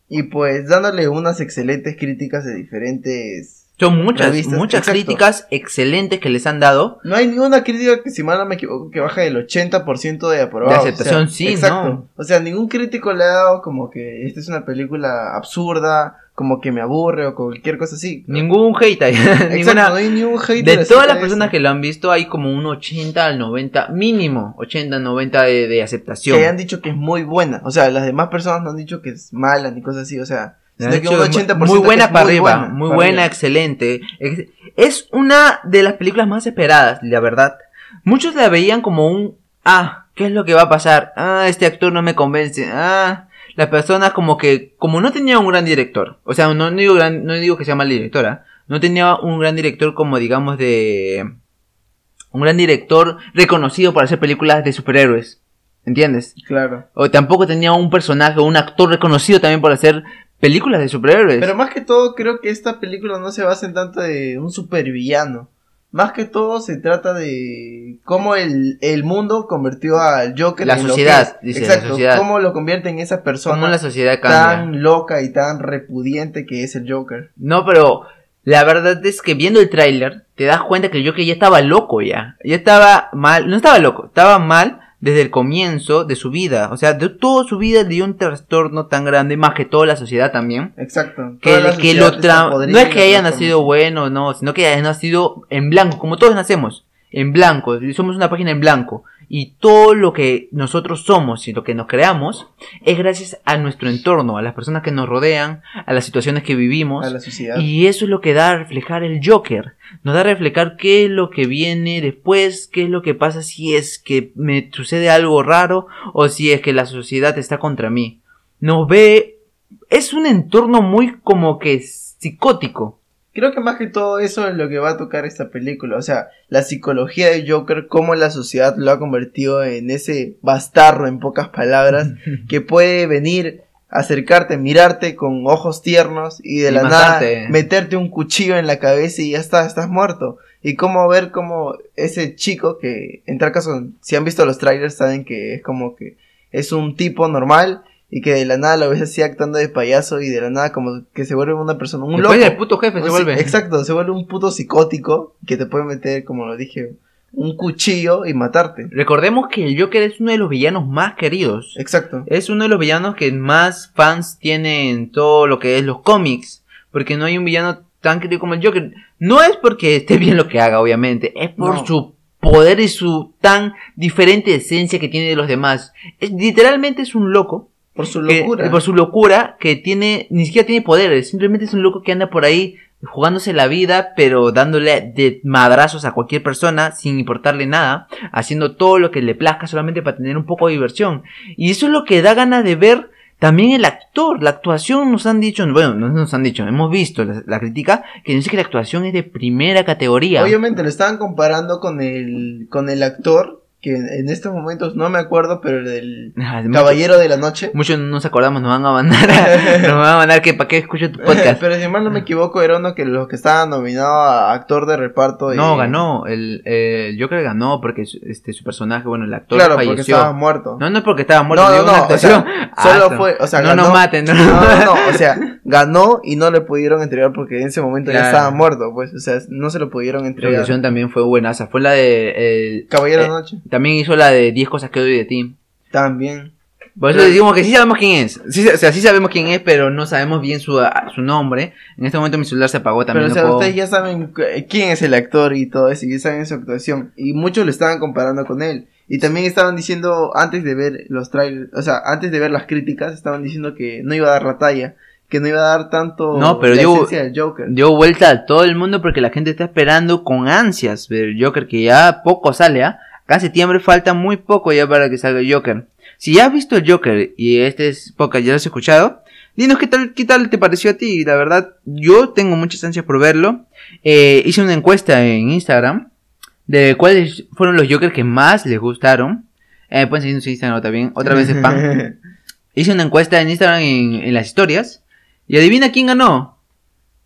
Y pues dándole unas excelentes críticas de diferentes. Son muchas, Revistas, muchas exacto. críticas excelentes que les han dado. No hay ninguna crítica que, si mal no me equivoco, que baja del 80% de aprobado. De aceptación, sí, exacto. ¿no? O sea, ningún crítico le ha dado como que esta es una película absurda, como que me aburre o cualquier cosa así. Ningún hate ahí. <laughs> Exacto, Ninguna, no hay ni un hater De todas las personas que lo han visto, hay como un 80 al 90, mínimo 80 al 90 de, de aceptación. que hayan dicho que es muy buena. O sea, las demás personas no han dicho que es mala ni cosas así. O sea, han sino que un 80% muy buena para arriba, buena, muy para buena, arriba. excelente. Es una de las películas más esperadas, la verdad. Muchos la veían como un, ah, ¿qué es lo que va a pasar? Ah, este actor no me convence. Ah, la persona como que, como no tenía un gran director, o sea, no, no digo, gran- no digo que sea mal directora, no tenía un gran director como digamos de, un gran director reconocido por hacer películas de superhéroes. ¿Entiendes? Claro. O tampoco tenía un personaje o un actor reconocido también por hacer películas de superhéroes. Pero más que todo, creo que esta película no se basa en tanto de un supervillano. Más que todo se trata de cómo el, el mundo convirtió al Joker La en lo sociedad, que es. dice, la Exacto, sociedad. cómo lo convierte en esa persona la sociedad tan loca y tan repudiente que es el Joker. No, pero La verdad es que viendo el tráiler te das cuenta que el Joker ya estaba loco ya. Ya estaba mal, no estaba loco, estaba mal desde el comienzo de su vida. O sea, de toda su vida le dio un trastorno tan grande, más que toda la sociedad también. Exacto. Que, que lo tra- no es que haya nacido bueno, no, sino que haya nacido en blanco, como todos nacemos, en blanco. Somos una página en blanco. Y todo lo que nosotros somos y lo que nos creamos es gracias a nuestro entorno, a las personas que nos rodean, a las situaciones que vivimos. a la sociedad. Y eso es lo que da a reflejar el Joker. Nos da a reflejar qué es lo que viene después, qué es lo que pasa si es que me sucede algo raro o si es que la sociedad está contra mí. Nos ve... Es un entorno muy como que psicótico. Creo que más que todo eso es lo que va a tocar esta película. O sea, la psicología de Joker, cómo la sociedad lo ha convertido en ese bastardo, en pocas palabras, <laughs> que puede venir, acercarte, mirarte con ojos tiernos y de Y la matarte. nada meterte un cuchillo en la cabeza y ya está, estás muerto. Y cómo ver cómo ese chico que, en tal caso, si han visto los trailers, saben que es como que es un tipo normal y que de la nada lo ves así actuando de payaso y de la nada como que se vuelve una persona, un Después loco. el puto jefe se vuelve. Exacto, se vuelve un puto psicótico que te puede meter, como lo dije, un cuchillo y matarte. Recordemos que el Joker es uno de los villanos más queridos. Exacto. Es uno de los villanos que más fans tiene en todo lo que es los cómics. Porque no hay un villano tan querido como el Joker. No es porque esté bien lo que haga, obviamente. Es por No. su poder y su tan diferente esencia que tiene de los demás. Es, literalmente es un loco. Por su que- locura. por su locura, que tiene, ni siquiera tiene poderes. Simplemente es un loco que anda por ahí jugándose la vida, pero dándole de madrazos a cualquier persona sin importarle nada, haciendo todo lo que le plazca solamente para tener un poco de diversión. Y eso es lo que da ganas de ver también el actor. La actuación nos han dicho, bueno, no nos han dicho, hemos visto la, la crítica que dice que la actuación es de primera categoría. Obviamente lo estaban comparando con el, con el actor, que en, estos momentos no me acuerdo, pero el del Ah, mucho- Caballero de la Noche. Muchos no nos acordamos, nos van a mandar, <laughs> nos van a mandar que para qué escucho tu podcast. pero si mal no me equivoco, era uno que los que estaban nominados a actor de reparto. y- No, ganó. El, eh, el Joker ganó porque su, este, su personaje, bueno, el actor Claro, porque estaba muerto. No, no es porque estaba muerto, No, no, una no, o actuación. <laughs> sea, Ah, solo no. fue, o sea, no ganó- nos maten, no, No, no, o sea, <laughs> ganó y no le pudieron entregar porque en ese momento ya estaba muerto, pues, o sea, no se lo pudieron La entregar. actuación también fue buenaza. Fue la de. el- Caballero de eh, la Noche, También hizo la de 10 cosas que odio de ti. también. Por eso decimos que sí sabemos quién es. Sí, o sea, sí sabemos quién es, pero no sabemos bien su, su nombre. En este momento mi celular se apagó también. Pero, o no sea, puedo- ustedes ya saben cu- quién es el actor y todo eso, y ya saben su actuación. Y muchos lo estaban comparando con él. Y también estaban diciendo, antes de ver los trailers, o sea, antes de ver las críticas, estaban diciendo que no iba a dar la talla, que no iba a dar tanto No, pero la yo- esencia del Joker. dio vuelta a todo el mundo porque la gente está esperando con ansias ver el Joker, que ya poco sale, ¿ah? Acá en septiembre falta muy poco ya para que salga el Joker. Si ya has visto el Joker y este es podcast ya lo has escuchado, dinos qué tal, qué tal te pareció a ti. La verdad, yo tengo muchas ansias por verlo. Eh, hice una encuesta en Instagram de cuáles fueron los Jokers que más les gustaron. Eh, pueden seguirnos en Instagram también. Otra vez spam. <laughs> Hice una encuesta en Instagram en, en las historias. Y adivina quién ganó.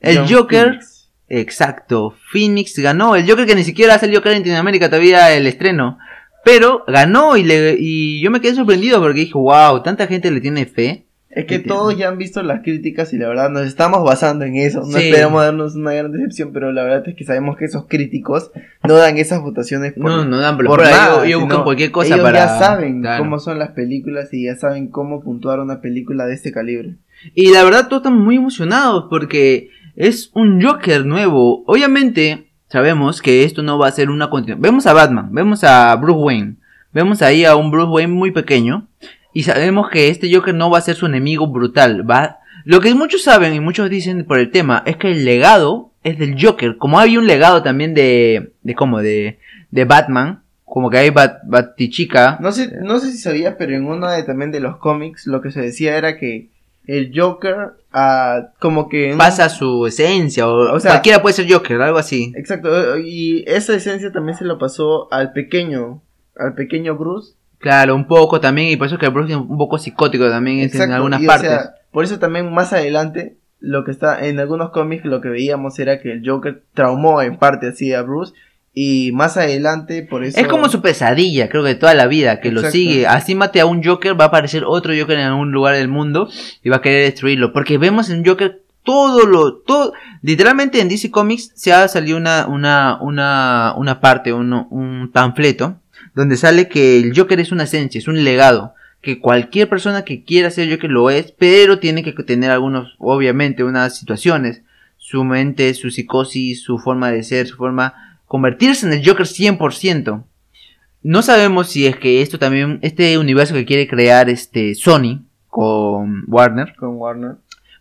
El John Joker. Phoenix. Exacto, Phoenix ganó. El Joker que ni siquiera salió acá en Latinoamérica todavía el estreno. Pero ganó y, le, y yo me quedé sorprendido porque dije, wow, tanta gente le tiene fe. Es que todos ya han visto las críticas y la verdad nos estamos basando en eso. No Sí. esperamos darnos una gran decepción, pero la verdad es que sabemos que esos críticos no dan esas votaciones por, no, no dan por por nada, yo, yo busco sino cualquier cosa ellos para. ya saben Claro. cómo son las películas y ya saben cómo puntuar una película de este calibre. Y la verdad, todos estamos muy emocionados porque es un Joker nuevo. Obviamente, sabemos que esto no va a ser una continuación. Vemos a Batman, vemos a Bruce Wayne, vemos ahí a un Bruce Wayne muy pequeño. Y sabemos que este Joker no va a ser su enemigo brutal. Va... Lo que muchos saben y muchos dicen por el tema es que el legado es del Joker. Como hay un legado también de. de ¿Cómo? De, de Batman. Como que hay Bat, Batichica. No sé, no sé si sabías, pero en uno de también de los cómics lo que se decía era que el Joker ah, como que un- Pasa su esencia. O, O sea- cualquiera puede ser Joker, algo así. Exacto, y esa esencia también se lo pasó al pequeño, al pequeño Bruce. Claro, un poco también, y por eso que el Bruce es un poco psicótico también en algunas y, o partes. sea, por eso también más adelante lo que está en algunos cómics lo que veíamos era que el Joker traumó en parte así a Bruce y más adelante por eso es como su pesadilla, creo que de toda la vida, que lo sigue. Así mate a un Joker, va a aparecer otro Joker en algún lugar del mundo y va a querer destruirlo. Porque vemos un Joker todo lo, todo, literalmente en DC Comics se ha salido una, una, una, una parte, un, un panfleto, donde sale que el Joker es una esencia, es un legado, que cualquier persona que quiera ser Joker lo es, pero tiene que tener algunos, obviamente, unas situaciones, su mente, su psicosis, su forma de ser, su forma, convertirse en el Joker 100%. No sabemos si es que esto también, este universo que quiere crear este Sony con Warner, Con Warner.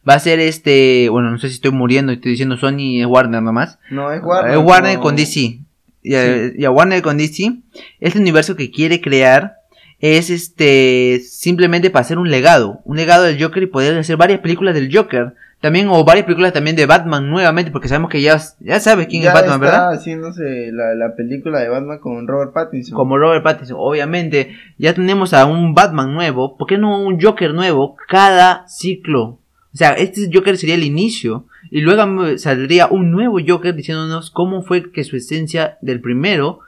va a ser este, bueno, no sé si estoy muriendo y estoy diciendo Sony es Warner nomás. No, es Warner. es Warner no. con DC. Y, a- Sí. y a Warner con DC, este universo que quiere crear es este simplemente para hacer un legado, un legado del Joker y poder hacer varias películas del Joker. También, o varias películas también de Batman nuevamente, porque sabemos que ya, ya sabes quién ya es Batman, está ¿verdad? haciéndose la, la película de Batman con Robert Pattinson. Como Robert Pattinson, obviamente, ya tenemos a un Batman nuevo, ¿por qué no un Joker nuevo cada ciclo? O sea, este Joker sería el inicio, y luego saldría un nuevo Joker diciéndonos cómo fue que su esencia del primero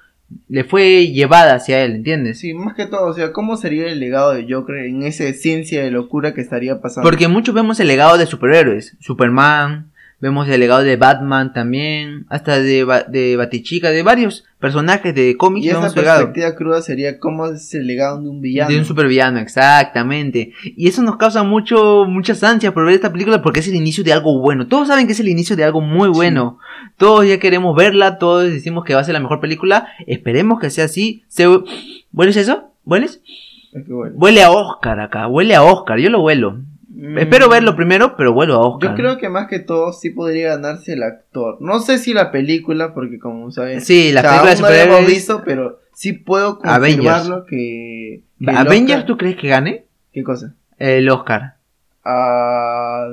le fue llevada hacia él, ¿entiendes? Sí, más que todo, o sea, ¿cómo sería el legado de Joker en esa esencia de locura que estaría pasando? Porque muchos vemos el legado de superhéroes, Superman, vemos el legado de Batman también, hasta de, Ba- de Batichica, de varios personajes de cómics y esa legado. perspectiva cruda sería cómo es el legado de un villano. De un supervillano, exactamente. Y eso nos causa mucho, muchas ansias por ver esta película porque es el inicio de algo bueno. Todos saben que es el inicio de algo muy bueno. Todos ya queremos verla, todos decimos que va a ser la mejor película. Esperemos que sea así. Se... ¿Hueles eso? ¿Hueles? Es que. Huele a Oscar acá, huele a Oscar, yo lo huelo. Mm, Espero verlo primero, pero huelo a Oscar. Yo creo que más que todo sí podría ganarse el actor. No sé si la película, porque como saben, Sí, la o sea, película aún no la hemos visto, pero sí puedo Avengers. confirmarlo que, que ¿Avengers Oscar- tú crees que gane? ¿Qué cosa? El Oscar. Ah,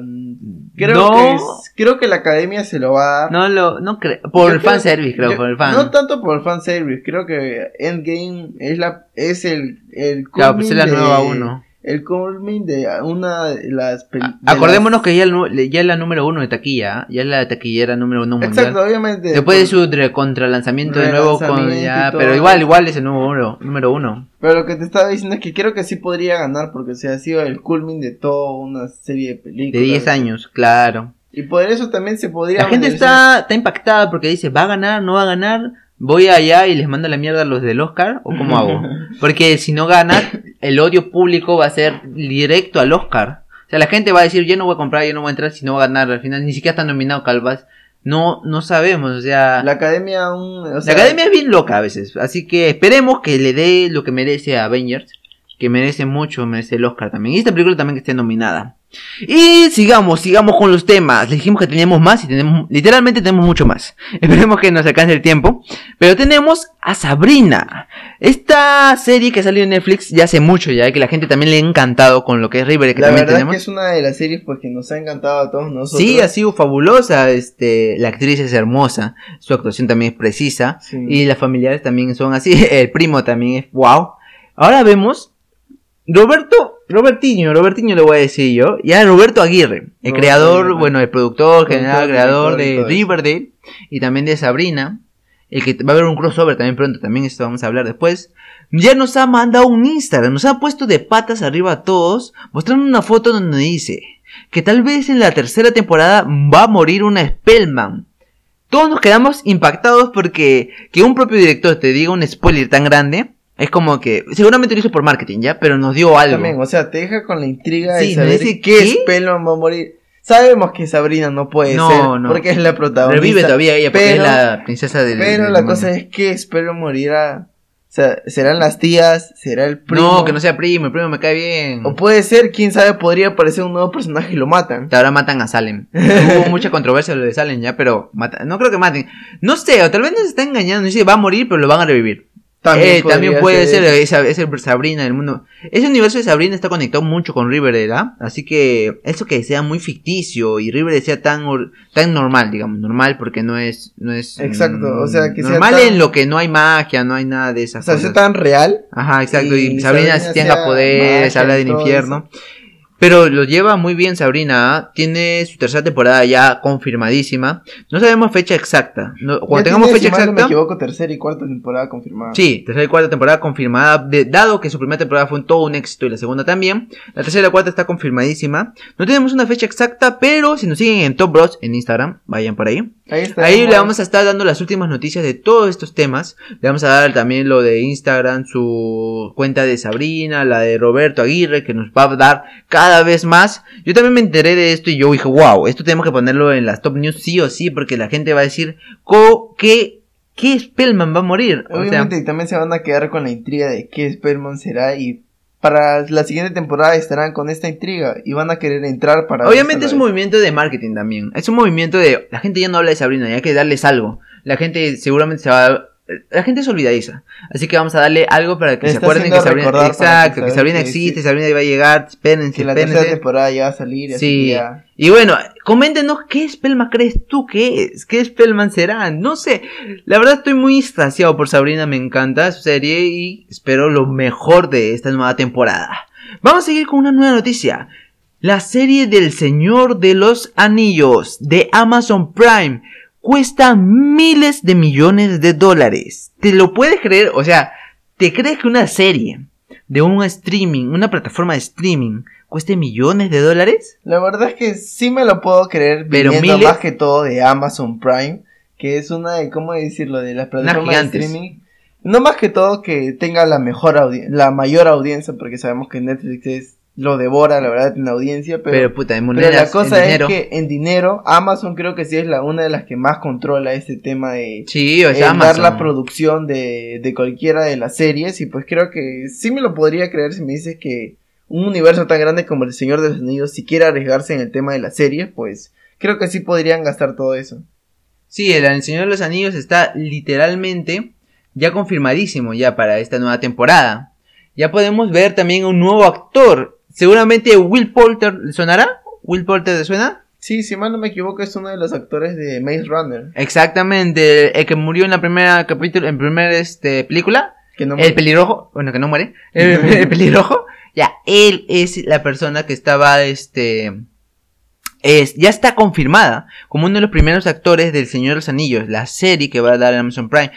creo No. que es- creo que la academia se lo va a dar. No lo, no creo. Por el fanservice, creo, yo- por el fan. No tanto por el fanservice, creo que Endgame es la es el el Claro, pues es la nueva uno. El culmin de una de las de Acordémonos que ya, el ya es la número uno de taquilla, ¿ah? ya es la taquillera número uno mundial. Exacto, obviamente. Después de su contralanzamiento de nuevo con ya, pero igual, igual es el nuevo uno, número uno. Pero lo que te estaba diciendo es que creo que sí podría ganar porque o sea, ha sido el culmin de toda una serie de películas. De 10 años, claro. Y por eso también se podría La gente está, está impactada porque dice, ¿va a ganar? ¿No va a ganar? ¿Voy allá y les mando la mierda a los del Oscar? ¿O cómo hago? <laughs> Porque si no gana, el odio público va a ser directo al Oscar. O sea, la gente va a decir, yo no voy a comprar, yo no voy a entrar si no va a ganar. Al final ni siquiera está nominado Calvas. No, no sabemos, o sea... La academia aún. o La sea, academia es bien loca a veces, así que esperemos que le dé lo que merece a Avengers, que merece mucho, merece el Oscar también. Y esta película también que esté nominada. Y sigamos, sigamos con los temas. Les dijimos que teníamos más y tenemos, literalmente tenemos mucho más. <laughs> Esperemos que nos alcance el tiempo. Pero tenemos a Sabrina. Esta serie que salió en Netflix ya hace mucho ya, que la gente también le ha encantado con lo que es River, que La también verdad tenemos. es que es una de las series pues que nos ha encantado a todos nosotros. Sí, ha sido fabulosa. Este, la actriz es hermosa, su actuación también es precisa. Sí. Y las familiares también son así. <laughs> El primo también es wow. Ahora vemos Roberto, Robertiño, Robertiño le voy a decir yo. Ya Roberto Aguirre, el creador, bueno, el productor, general, creador y de. Riverdale y también de Sabrina. El que va a haber un crossover también pronto, también esto vamos a hablar después. Ya nos ha mandado un Instagram, nos ha puesto de patas arriba a todos, mostrando una foto donde dice que tal vez en la tercera temporada va a morir una Spellman. Todos nos quedamos impactados porque que un propio director te diga un spoiler tan grande es como que seguramente lo hizo por marketing ya, pero nos dio algo. También, o sea, te deja con la intriga Sí, de saber dice, qué, ¿qué? Spellman va a morir. Sabemos que Sabrina no puede No, ser no. porque es la protagonista. Revive todavía ella porque pero- es la princesa del Pero del la mundo. cosa es que Spellman morirá. O sea, serán las tías, será el primo. No, que no sea primo, el primo me cae bien. O puede ser, quién sabe, podría aparecer un nuevo personaje y lo matan. Ahora matan a Salem. <laughs> Hubo mucha controversia lo de Salem ya, pero mata- no creo que maten. No sé, o tal vez nos está engañando. Dice va a morir, pero lo van a revivir. Eh, también puede ser, esa, esa Sabrina del mundo. Ese universo de Sabrina está conectado mucho con Riverdale. Así que eso que sea muy ficticio y Riverdale sea tan tan normal, digamos, normal porque no es no es Exacto, mm, o sea, que sea normal tan- en lo que no hay magia, no hay nada de O esas sea, cosas. sea tan real. Ajá, exacto, y, y Sabrina Sabrina sea poderes, magia habla del infierno. Pero lo lleva muy bien Sabrina. ¿ah? Tiene su tercera temporada ya confirmadísima. No sabemos fecha exacta. No- cuando Ya tengamos tiene, fecha si mal no me exacta. equivoco, tercera y cuarta temporada confirmada. Sí, tercera y cuarta temporada confirmada. de- dado que su primera temporada fue un todo un éxito y la segunda también. La tercera y la cuarta está confirmadísima. No tenemos una fecha exacta, pero si nos siguen en Top Bros en Instagram, vayan por ahí. Ahí está. Ahí le vamos a estar dando las últimas noticias de todos estos temas. Le vamos a dar también lo de Instagram, su cuenta de Sabrina, la de Roberto Aguirre, que nos va a dar cada vez más. Yo también me enteré de esto y yo dije, wow, esto tenemos que ponerlo en las top news sí o sí, porque la gente va a decir, ¿qué, qué Spellman va a morir? O sea, Obviamente, y también se van a quedar con la intriga de qué Spellman será y para la siguiente temporada estarán con esta intriga y van a querer entrar para... Obviamente es un movimiento de marketing también. Es un movimiento de. La gente ya no habla de Sabrina, ya hay que darles algo. La gente seguramente se va. La gente se olvidadiza. Así que vamos a darle algo para que se acuerden que Sabrina. Exacto, que Sabrina existe, sí. Sabrina va a llegar. Espérense, que la tercera espérense. temporada ya va a salir, así Sí. que ya... Y bueno, coméntenos qué Spellman crees tú que es, qué Spellman será, no sé. La verdad estoy muy extasiado por Sabrina, me encanta su serie y espero lo mejor de esta nueva temporada. Vamos a seguir con una nueva noticia. La serie del Señor de los Anillos de Amazon Prime cuesta miles de millones de dólares. ¿Te lo puedes creer? O sea, ¿te crees que una serie de un streaming, una plataforma de streaming, cueste millones de dólares? La verdad es que sí me lo puedo creer, Pero miles- más que todo de Amazon Prime, que es una de, ¿cómo decirlo? De las plataformas de streaming. No más que todo que tenga la mejor la mayor audiencia, porque sabemos que Netflix es lo devora, la verdad, en audiencia, Pero, pero, puta, en pero monedas, la cosa en es dinero. que en dinero, Amazon creo que sí es la una de las que más controla este tema de Sí, o eh, sea, dar Amazon. la producción de, de cualquiera de las series, y pues creo que sí me lo podría creer si me dices que un universo tan grande como el Señor de los Anillos, si quiere arriesgarse en el tema de las series, pues creo que sí podrían gastar todo eso. Sí, el El Señor de los Anillos está literalmente ya confirmadísimo ya para esta nueva temporada. Ya podemos ver también un nuevo actor. Seguramente Will Poulter, ¿le sonará? ¿Will Poulter te suena? Sí, si mal no me equivoco, es uno de los actores de Maze Runner. Exactamente, el, el que murió en la primera capítulo, en primera este, película. Que no El pelirrojo, bueno, que no muere. <laughs> El, el pelirrojo. Ya, él es la persona que estaba, este... Es, ya está confirmada como uno de los primeros actores del Señor de los Anillos, la serie que va a dar en Amazon Prime.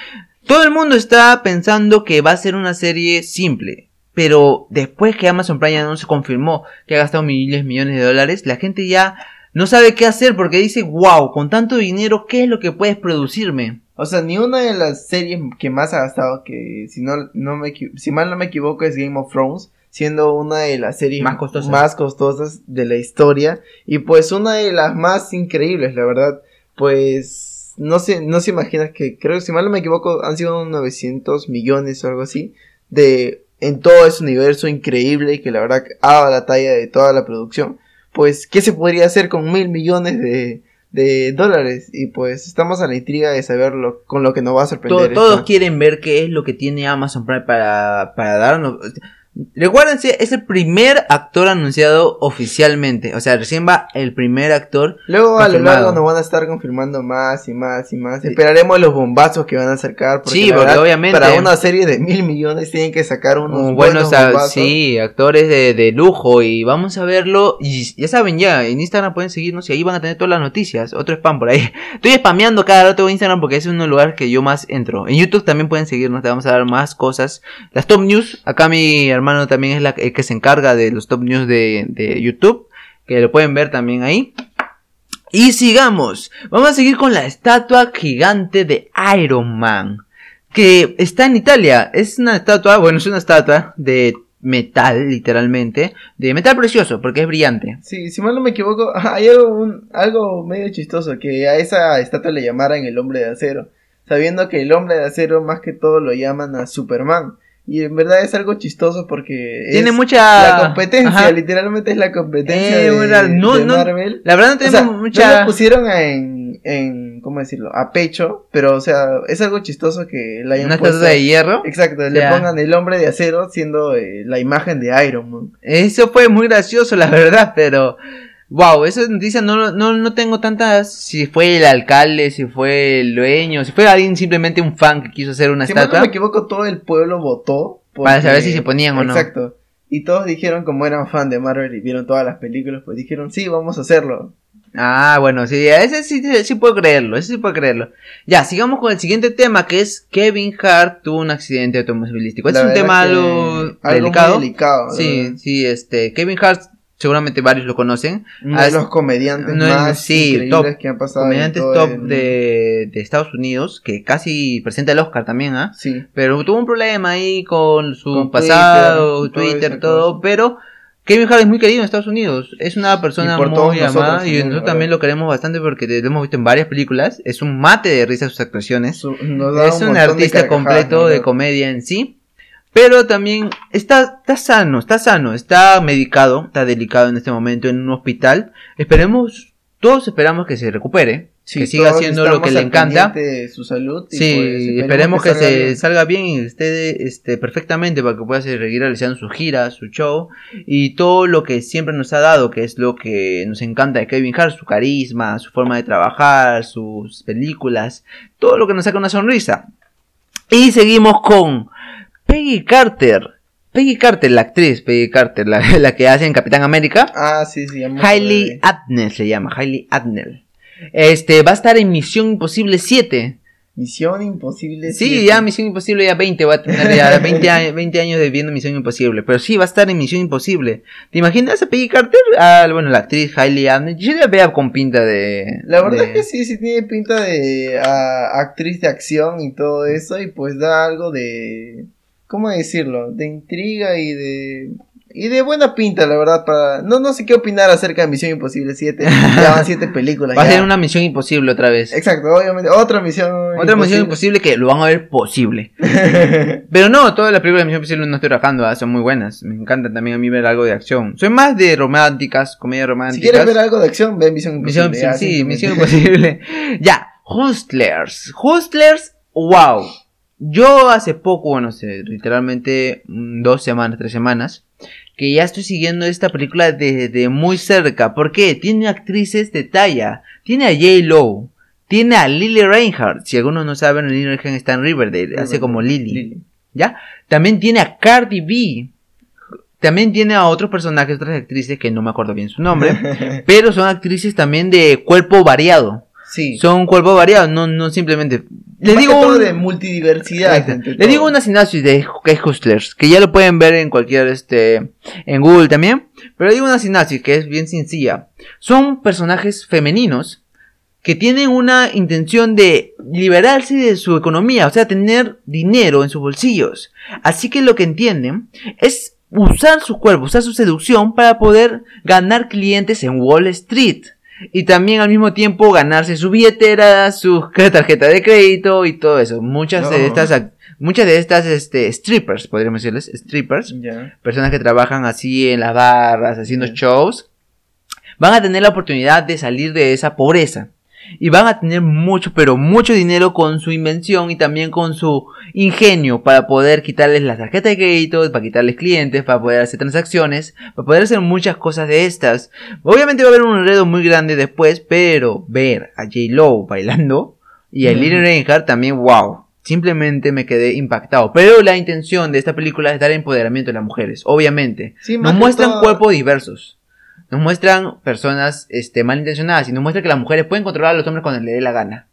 Todo el mundo está pensando que va a ser una serie simple, pero después que Amazon Prime se confirmó que ha gastado miles millones de dólares, la gente ya no sabe qué hacer porque dice, wow, con tanto dinero, ¿qué es lo que puedes producirme? O sea, ni una de las series que más ha gastado, que si no, no me si mal no me equivoco es Game of Thrones, siendo una de las series Más costosas. más costosas de la historia y pues una de las más increíbles, la verdad. Pues no se, no se imagina que, creo que si mal no me equivoco, han sido unos 900 millones o algo así, de en todo ese universo increíble y que la verdad ha dado la talla de toda la producción. Pues, ¿qué se podría hacer con mil millones de, de dólares? Y pues estamos a la intriga de saber lo- con lo que nos va a sorprender. todos esta- quieren ver qué es lo que tiene Amazon Prime para, para darnos. Recuérdense, es el primer actor anunciado oficialmente. O sea, recién va el primer actor. Luego a lo largo nos van a estar confirmando más y más y más. Esperaremos los bombazos que van a sacar. Porque Sí, porque verdad, obviamente- Para una serie de mil millones tienen que sacar unos buenos buenos, bombazos. sí, actores de, de lujo. Y vamos a verlo. Y ya saben, ya, en Instagram pueden seguirnos y ahí van a tener todas las noticias. Otro spam por ahí. <laughs> Estoy spameando cada rato Instagram porque es uno de los lugares que yo más entro. En YouTube también pueden seguirnos, te vamos a dar más cosas. Las top news, acá mi hermano también es la, el que se encarga de los top news de, de YouTube. Que lo pueden ver también ahí. Y sigamos. Vamos a seguir con la estatua gigante de Iron Man. Que está en Italia. Es una estatua, bueno, es una estatua de metal, literalmente. De metal precioso, porque es brillante. Sí, si mal no me equivoco, <laughs> hay algo, algo medio chistoso, que a esa estatua le llamaran el hombre de acero, sabiendo que el hombre de acero más que todo lo llaman a Superman. Y en verdad es algo chistoso porque Tiene es mucha... la competencia, Ajá. literalmente es la competencia Eh, de, bueno, no- de no- Marvel. La verdad no O tenemos sea, no mucha... lo pusieron en, en, ¿cómo decirlo? A pecho, pero o sea, es algo chistoso que la hayan Una puesto. de hierro. Exacto, le pongan el hombre de acero siendo eh, la imagen de Iron Man. Eso fue muy gracioso, la <laughs> verdad, pero... Wow, esa noticia no, no, no tengo tantas... Si fue el alcalde, si fue el dueño, si fue alguien simplemente un fan que quiso hacer una Si mal no estatua. me equivoco, todo el pueblo votó. Para saber si se ponían o no. Exacto. Y todos dijeron, como eran fan de Marvel y vieron todas las películas, pues dijeron, sí, vamos a hacerlo. Ah, bueno, sí, ese sí, sí puedo creerlo, ese sí puedo creerlo. Ya, sigamos con el siguiente tema, que es Kevin Hart tuvo un accidente automovilístico. Este es un tema algo, delicado. delicado sí, sí, este, Kevin Hart seguramente varios lo conocen. Uno de los comediantes más increíbles que han pasado. Comediantes top de, de, Estados Unidos, que casi presenta el Oscar también, ¿ah? Sí. Pero tuvo un problema ahí con su pasado, Twitter, todo, pero Kevin Hart es muy querido en Estados Unidos. Es una persona muy amada y nosotros también lo queremos bastante porque lo hemos visto en varias películas. Es un mate de risa sus actuaciones. es un, artista completo de comedia en sí. Pero también está, está sano, está sano, está medicado, está delicado en este momento en un hospital. Esperemos, todos esperamos que se recupere que siga haciendo lo que le encanta. su salud. sí, pues, esperemos, que, se salga bien y esté este, perfectamente para que pueda seguir realizando su gira, su show y todo lo que siempre nos ha dado, que es lo que nos encanta de Kevin Hart, su carisma, su forma de trabajar, sus películas, todo lo que nos saca una sonrisa. Y seguimos con Peggy Carter. Peggy Carter, la actriz Peggy Carter, la, <laughs> que hace en Capitán América. Ah, sí, sí. Hailey Atnell se llama, Hailey Atnell. Este, va a estar en Misión Imposible 7. Misión Imposible 7. Sí, ya Misión Imposible ya 20, va a tener ya 20, años, 20 años de viendo Misión Imposible. Pero sí, va a estar en Misión Imposible. ¿Te imaginas a Peggy Carter? Ah, bueno, la actriz Hailey Atwell. Yo la veo con pinta de... La verdad es que sí, sí tiene pinta de actriz de acción y todo eso. Y pues da algo de... ¿Cómo decirlo? De intriga y de y de buena pinta, la verdad, para... No, no sé qué opinar acerca de Misión Imposible 7. <laughs> Ya van 7 películas. Va a ser una Misión Imposible otra vez. Exacto, obviamente. Otra Misión Otra Misión Imposible que lo van a ver posible. <laughs> Pero no, todas las películas de Misión Imposible no estoy trabajando, ¿ah? son muy buenas. Me encantan también a mí ver algo de acción. Soy más de románticas, comedia románticas. Si quieres ver algo de acción, ve Misión Imposible. Misión, sí, Misión Imposible. <laughs> ya, Hustlers. Hustlers, wow. Yo hace poco, no sé, literalmente mm, dos semanas, tres semanas, que ya estoy siguiendo esta película desde muy cerca. ¿Por qué? Tiene actrices de talla. Tiene a J. Lowe. Tiene a Lily Reinhardt. Si algunos no saben, Lily Reinhardt está en Riverdale. hace como Lily. ¿Ya? También tiene a Cardi B. También tiene a otros personajes, otras actrices que no me acuerdo bien su nombre. <laughs> pero son actrices también de cuerpo variado. Sí. Son cuerpo variado, no, no simplemente le digo de multidiversidad. Le digo una sinopsis de que Hustlers, que ya lo pueden ver en cualquier este en Google también, pero le digo una sinopsis que es bien sencilla. Son personajes femeninos que tienen una intención de liberarse de su economía, o sea, tener dinero en sus bolsillos. Así que lo que entienden es usar su cuerpo, usar su seducción para poder ganar clientes en Wall Street y también al mismo tiempo ganarse su billetera, su <laughs> tarjeta de crédito y todo eso. Muchas de estas muchas de estas este strippers, podríamos decirles, strippers, personas que trabajan así en las barras, haciendo shows, van a tener la oportunidad de salir de esa pobreza y van a tener mucho, pero mucho dinero con su invención y también con su ingenio para poder quitarles las tarjetas de crédito, para quitarles clientes, para poder hacer transacciones, para poder hacer muchas cosas de estas. Obviamente va a haber un enredo muy grande después, pero ver a J. Lo bailando y a Lily Reinhardt también, wow. Simplemente me quedé impactado. Pero la intención de esta película es dar empoderamiento a las mujeres, obviamente. Nos muestran cuerpos diversos nos muestran personas este, malintencionadas y nos muestran que las mujeres pueden controlar a los hombres cuando les dé la gana.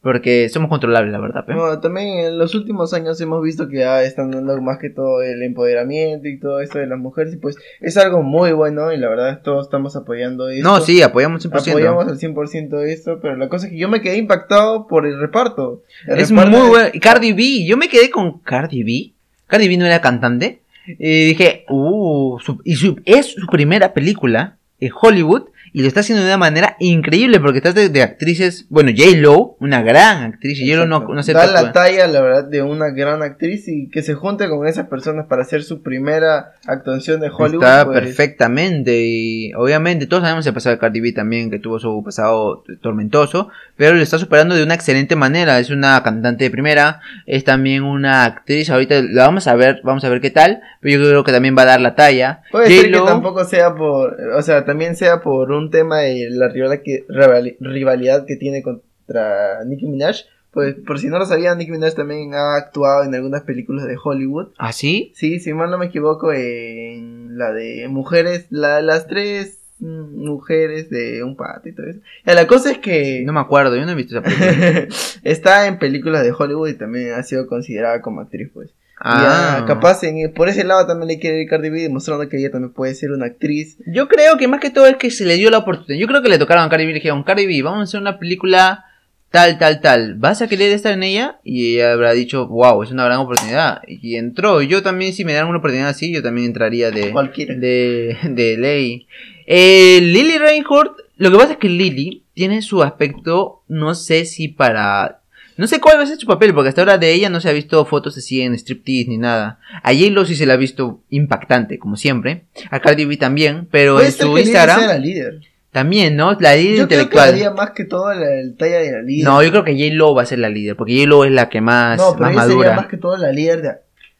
Porque somos controlables, la verdad. Bueno, también en los últimos años hemos visto que ya están dando más que todo el empoderamiento y todo esto de las mujeres. Y pues es algo muy bueno y la verdad todos estamos apoyando esto. No, sí, apoyamos 100%. Apoyamos al 100% esto, pero la cosa es que yo me quedé impactado por el reparto. es muy bueno. Cardi B, yo me quedé con Cardi B. Cardi B no era cantante. Y dije, uh, y es su primera película en Hollywood y lo está haciendo de una manera increíble porque está de, actrices, bueno, J-Lo, una gran actriz, J-Lo no, no Da la talla, la verdad, de una gran actriz y que se junte con esas personas para hacer su primera actuación de Hollywood. Está pues, perfectamente y obviamente todos sabemos el pasado de Cardi B también, que tuvo su pasado tormentoso, pero lo está superando de una excelente manera, es una cantante de primera, es también una actriz, ahorita la vamos a ver, vamos a ver qué tal, pero yo creo que también va a dar la talla. Puede ser que tampoco sea por, o sea, también sea por un tema de la rivalidad que tiene contra Nicki Minaj. Pues por si no lo sabían, Nicki Minaj también ha actuado en algunas películas de Hollywood. ¿Ah, sí? Sí, si mal no me equivoco, en la de mujeres, la, las tres mujeres de un pato y todo eso. Ya, la cosa es que No me acuerdo, yo no he visto esa película. <laughs> está en películas de Hollywood y también ha sido considerada como actriz, pues. Ah. ya, capaz en, por ese lado también le quiere ir Cardi B demostrando que ella también puede ser una actriz. Yo creo que más que todo es que se le dio la oportunidad. Yo creo que le tocaron a Cardi B y le dijeron, Cardi B, vamos a hacer una película tal, tal, tal. ¿Vas a querer estar en ella? Y ella habrá dicho, wow, es una gran oportunidad. Y entró. Yo también, si me dan una oportunidad así, yo también entraría de, Cualquiera. de, <laughs> de ley. Eh, Lily Reinhardt, lo que pasa es que Lily tiene su aspecto, no sé si para... No sé cuál va a ser su papel, porque hasta ahora de ella no se ha visto fotos así en striptease ni nada. A J-Lo sí se la ha visto impactante, como siempre. A Cardi B también, pero en su Instagram sea la líder. también, ¿no? La líder Yo creo que intelectual. haría más que todo la, el talla de la líder. No, yo creo que J-Lo va a ser la líder, porque J-Lo es la que más, No, pero más ella sería madura. más que todo la líder de.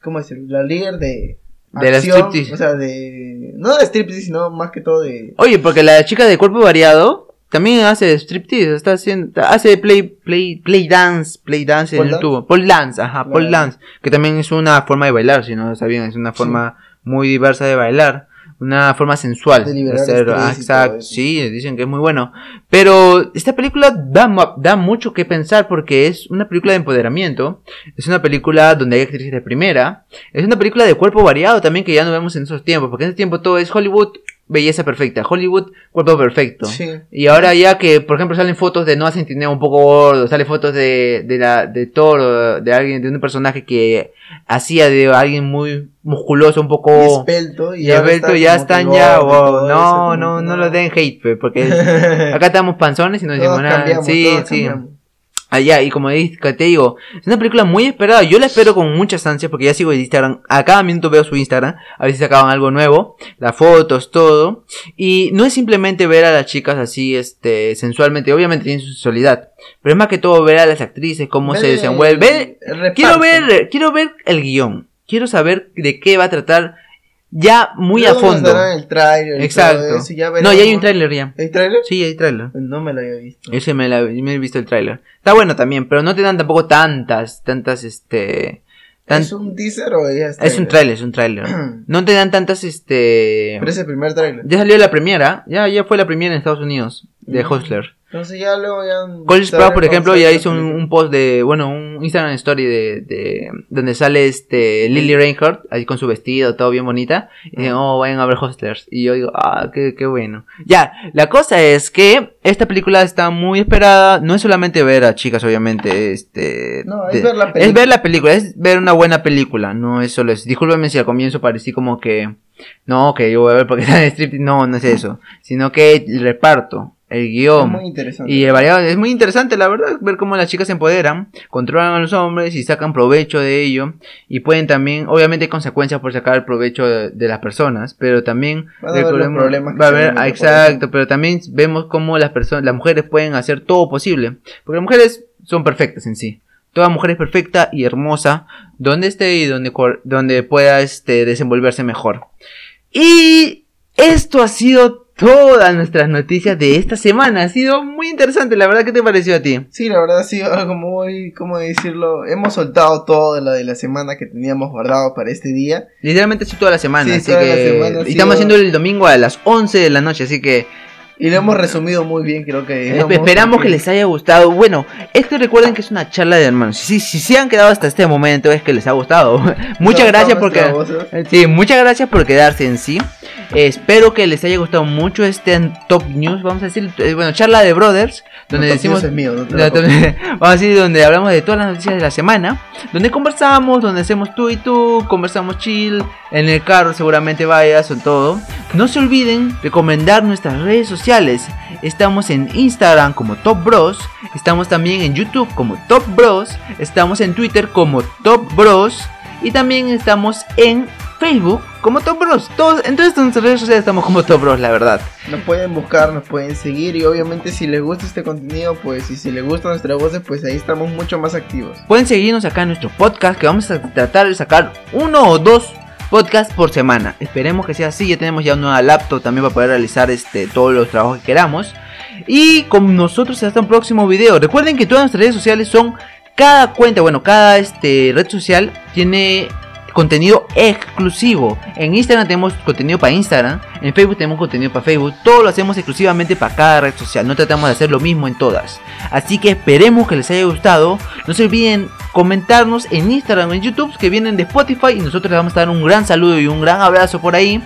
¿Cómo decirlo? La líder de. De la striptease. O sea, de. No de striptease, sino más que todo de. Oye, porque la chica de cuerpo variado también hace striptease, está haciendo, hace play, play, play dance, play dance en. YouTube. Pole dance, ajá, Claro. pole dance, que también es una forma de bailar, si no sabían, es una forma muy diversa de bailar, una forma sensual. De hacer- ah, eso. sí, dicen que es muy bueno. Pero esta película da, da mucho que pensar porque es una película de empoderamiento, es una película donde hay actrices de primera, es una película de cuerpo variado también que ya no vemos en esos tiempos, porque en ese tiempo todo es Hollywood, belleza perfecta, Hollywood, cuerpo perfecto. Sí. Y ahora ya que, por ejemplo, salen fotos de Noah Centineo un poco gordo, salen fotos de, de la, de Thor, de alguien, de un personaje que hacía de alguien muy musculoso, un poco... Y esbelto. Y, esbelto, ya están ya, wow, no, no, que no lo den hate, pe, porque <laughs> acá estamos panzones y no decimos nada. sí, sí. cambiamos. Allá, y como te digo, es una película muy esperada. Yo la espero con muchas ansias porque ya sigo en Instagram. A cada minuto veo su Instagram. A ver si sacaban algo nuevo. Las fotos, todo. Y no es simplemente ver a las chicas así, este, sensualmente. Obviamente tienen su sensualidad. Pero es más que todo ver a las actrices, cómo Ver se el- desenvuelven. El. Quiero ver, quiero ver el guion. Quiero saber de qué va a tratar ya muy Luego a nos fondo. darán el Exacto. eso, ya No, ya hay un tráiler ya. ¿Hay tráiler? Sí, hay tráiler. No me lo había visto. Ese me, la, me he visto el tráiler. Está bueno también, pero no te dan tampoco tantas, tantas, este... tan- ¿Es un teaser o ya está? es un tráiler, es un tráiler. <clears throat> No te dan tantas, este... Pero es el primer tráiler. Ya salió la primera, ya, ya fue la primera en Estados Unidos, de. Hustler. Entonces ya luego ya... Cole Sprouse, por ejemplo, ya hizo un, post de, bueno, un Instagram story de, de donde sale este Lily Reinhardt ahí con su vestido, todo bien bonita, y dicen, oh, vayan a ver Hustlers. Y yo digo, ah, qué, qué bueno. Ya, la cosa es que esta película está muy esperada, no es solamente ver a chicas, obviamente, este... No, es de- ver la Es película. ver la película, es ver una buena película, no es solo eso. Discúlpeme si al comienzo parecí como que, no, que yo voy a ver porque está en strip, no, no es eso, sino que el reparto, el Es guion, muy interesante. y el variado es muy interesante, la verdad, ver cómo las chicas se empoderan, controlan a los hombres y sacan provecho de ello. Y pueden también, obviamente hay consecuencias por sacar el provecho de, de las personas, pero también Van a los recordemos- problemas que va a haber, exacto, pero también vemos cómo las personas, las mujeres pueden hacer todo posible, porque las mujeres son perfectas en sí. Toda mujer es perfecta y hermosa, donde esté y donde, donde pueda este, desenvolverse mejor. Y esto ha sido todas nuestras noticias de esta semana. Ha sido muy interesante, la verdad, ¿qué te pareció a ti? Sí, la verdad ha sido algo muy, ¿cómo decirlo? Hemos soltado todo de lo de la semana que teníamos guardado para este día. Literalmente sí toda la semana, Sí, así toda que la semana ha y estamos sido- haciendo el domingo a las 11 de la noche, así que Y lo hemos resumido muy bien, creo que. eh, digamos, esperamos porque- que les haya gustado. Bueno, esto recuerden que es una charla de hermanos. Si, si se han quedado hasta este momento es que les ha gustado. <laughs> muchas Nos gracias voz, ¿eh? Sí, muchas gracias por quedarse en sí. Eh, espero que les haya gustado mucho este Top News, vamos a decir, eh, bueno, charla de brothers, donde No, decimos, es mío, no No, donde- <laughs> vamos a decir, donde hablamos de todas las noticias de la semana, donde conversamos, donde hacemos tú y tú, conversamos chill, en el carro seguramente vayas o todo. No se olviden recomendar nuestras redes sociales. Estamos en Instagram como Top Bros, estamos también en YouTube como Top Bros, estamos en Twitter como Top Bros y también estamos en Facebook como Top Bros. Todos, en todas nuestras redes sociales estamos como Top Bros, la verdad. Nos pueden buscar, nos pueden seguir y obviamente si les gusta este contenido, pues y si les gustan nuestras voces, pues ahí estamos mucho más activos. Pueden seguirnos acá en nuestro podcast que vamos a tratar de sacar uno o dos podcasts por semana. Esperemos que sea así. Ya tenemos ya una nueva laptop también para poder realizar este todos los trabajos que queramos. Y con nosotros hasta un próximo video. Recuerden que todas nuestras redes sociales son cada cuenta, bueno, cada este red social tiene contenido exclusivo. En Instagram tenemos contenido para Instagram, en Facebook tenemos contenido para Facebook. Todo lo hacemos exclusivamente para cada red social. No tratamos de hacer lo mismo en todas. Así que esperemos que les haya gustado. No se olviden comentarnos en Instagram en YouTube que vienen de Spotify y nosotros les vamos a dar un gran saludo y un gran abrazo por ahí.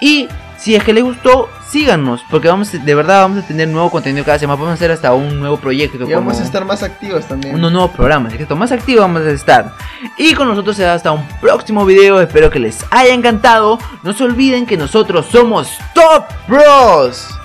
Y si es que les gustó, síganos, porque vamos de verdad vamos a tener nuevo contenido cada semana, vamos a hacer hasta un nuevo proyecto. Y vamos a estar más activos también. Unos nuevos programas, esto más activos vamos a estar. Y con nosotros será hasta un próximo video, espero que les haya encantado. No se olviden que nosotros somos Top Bros.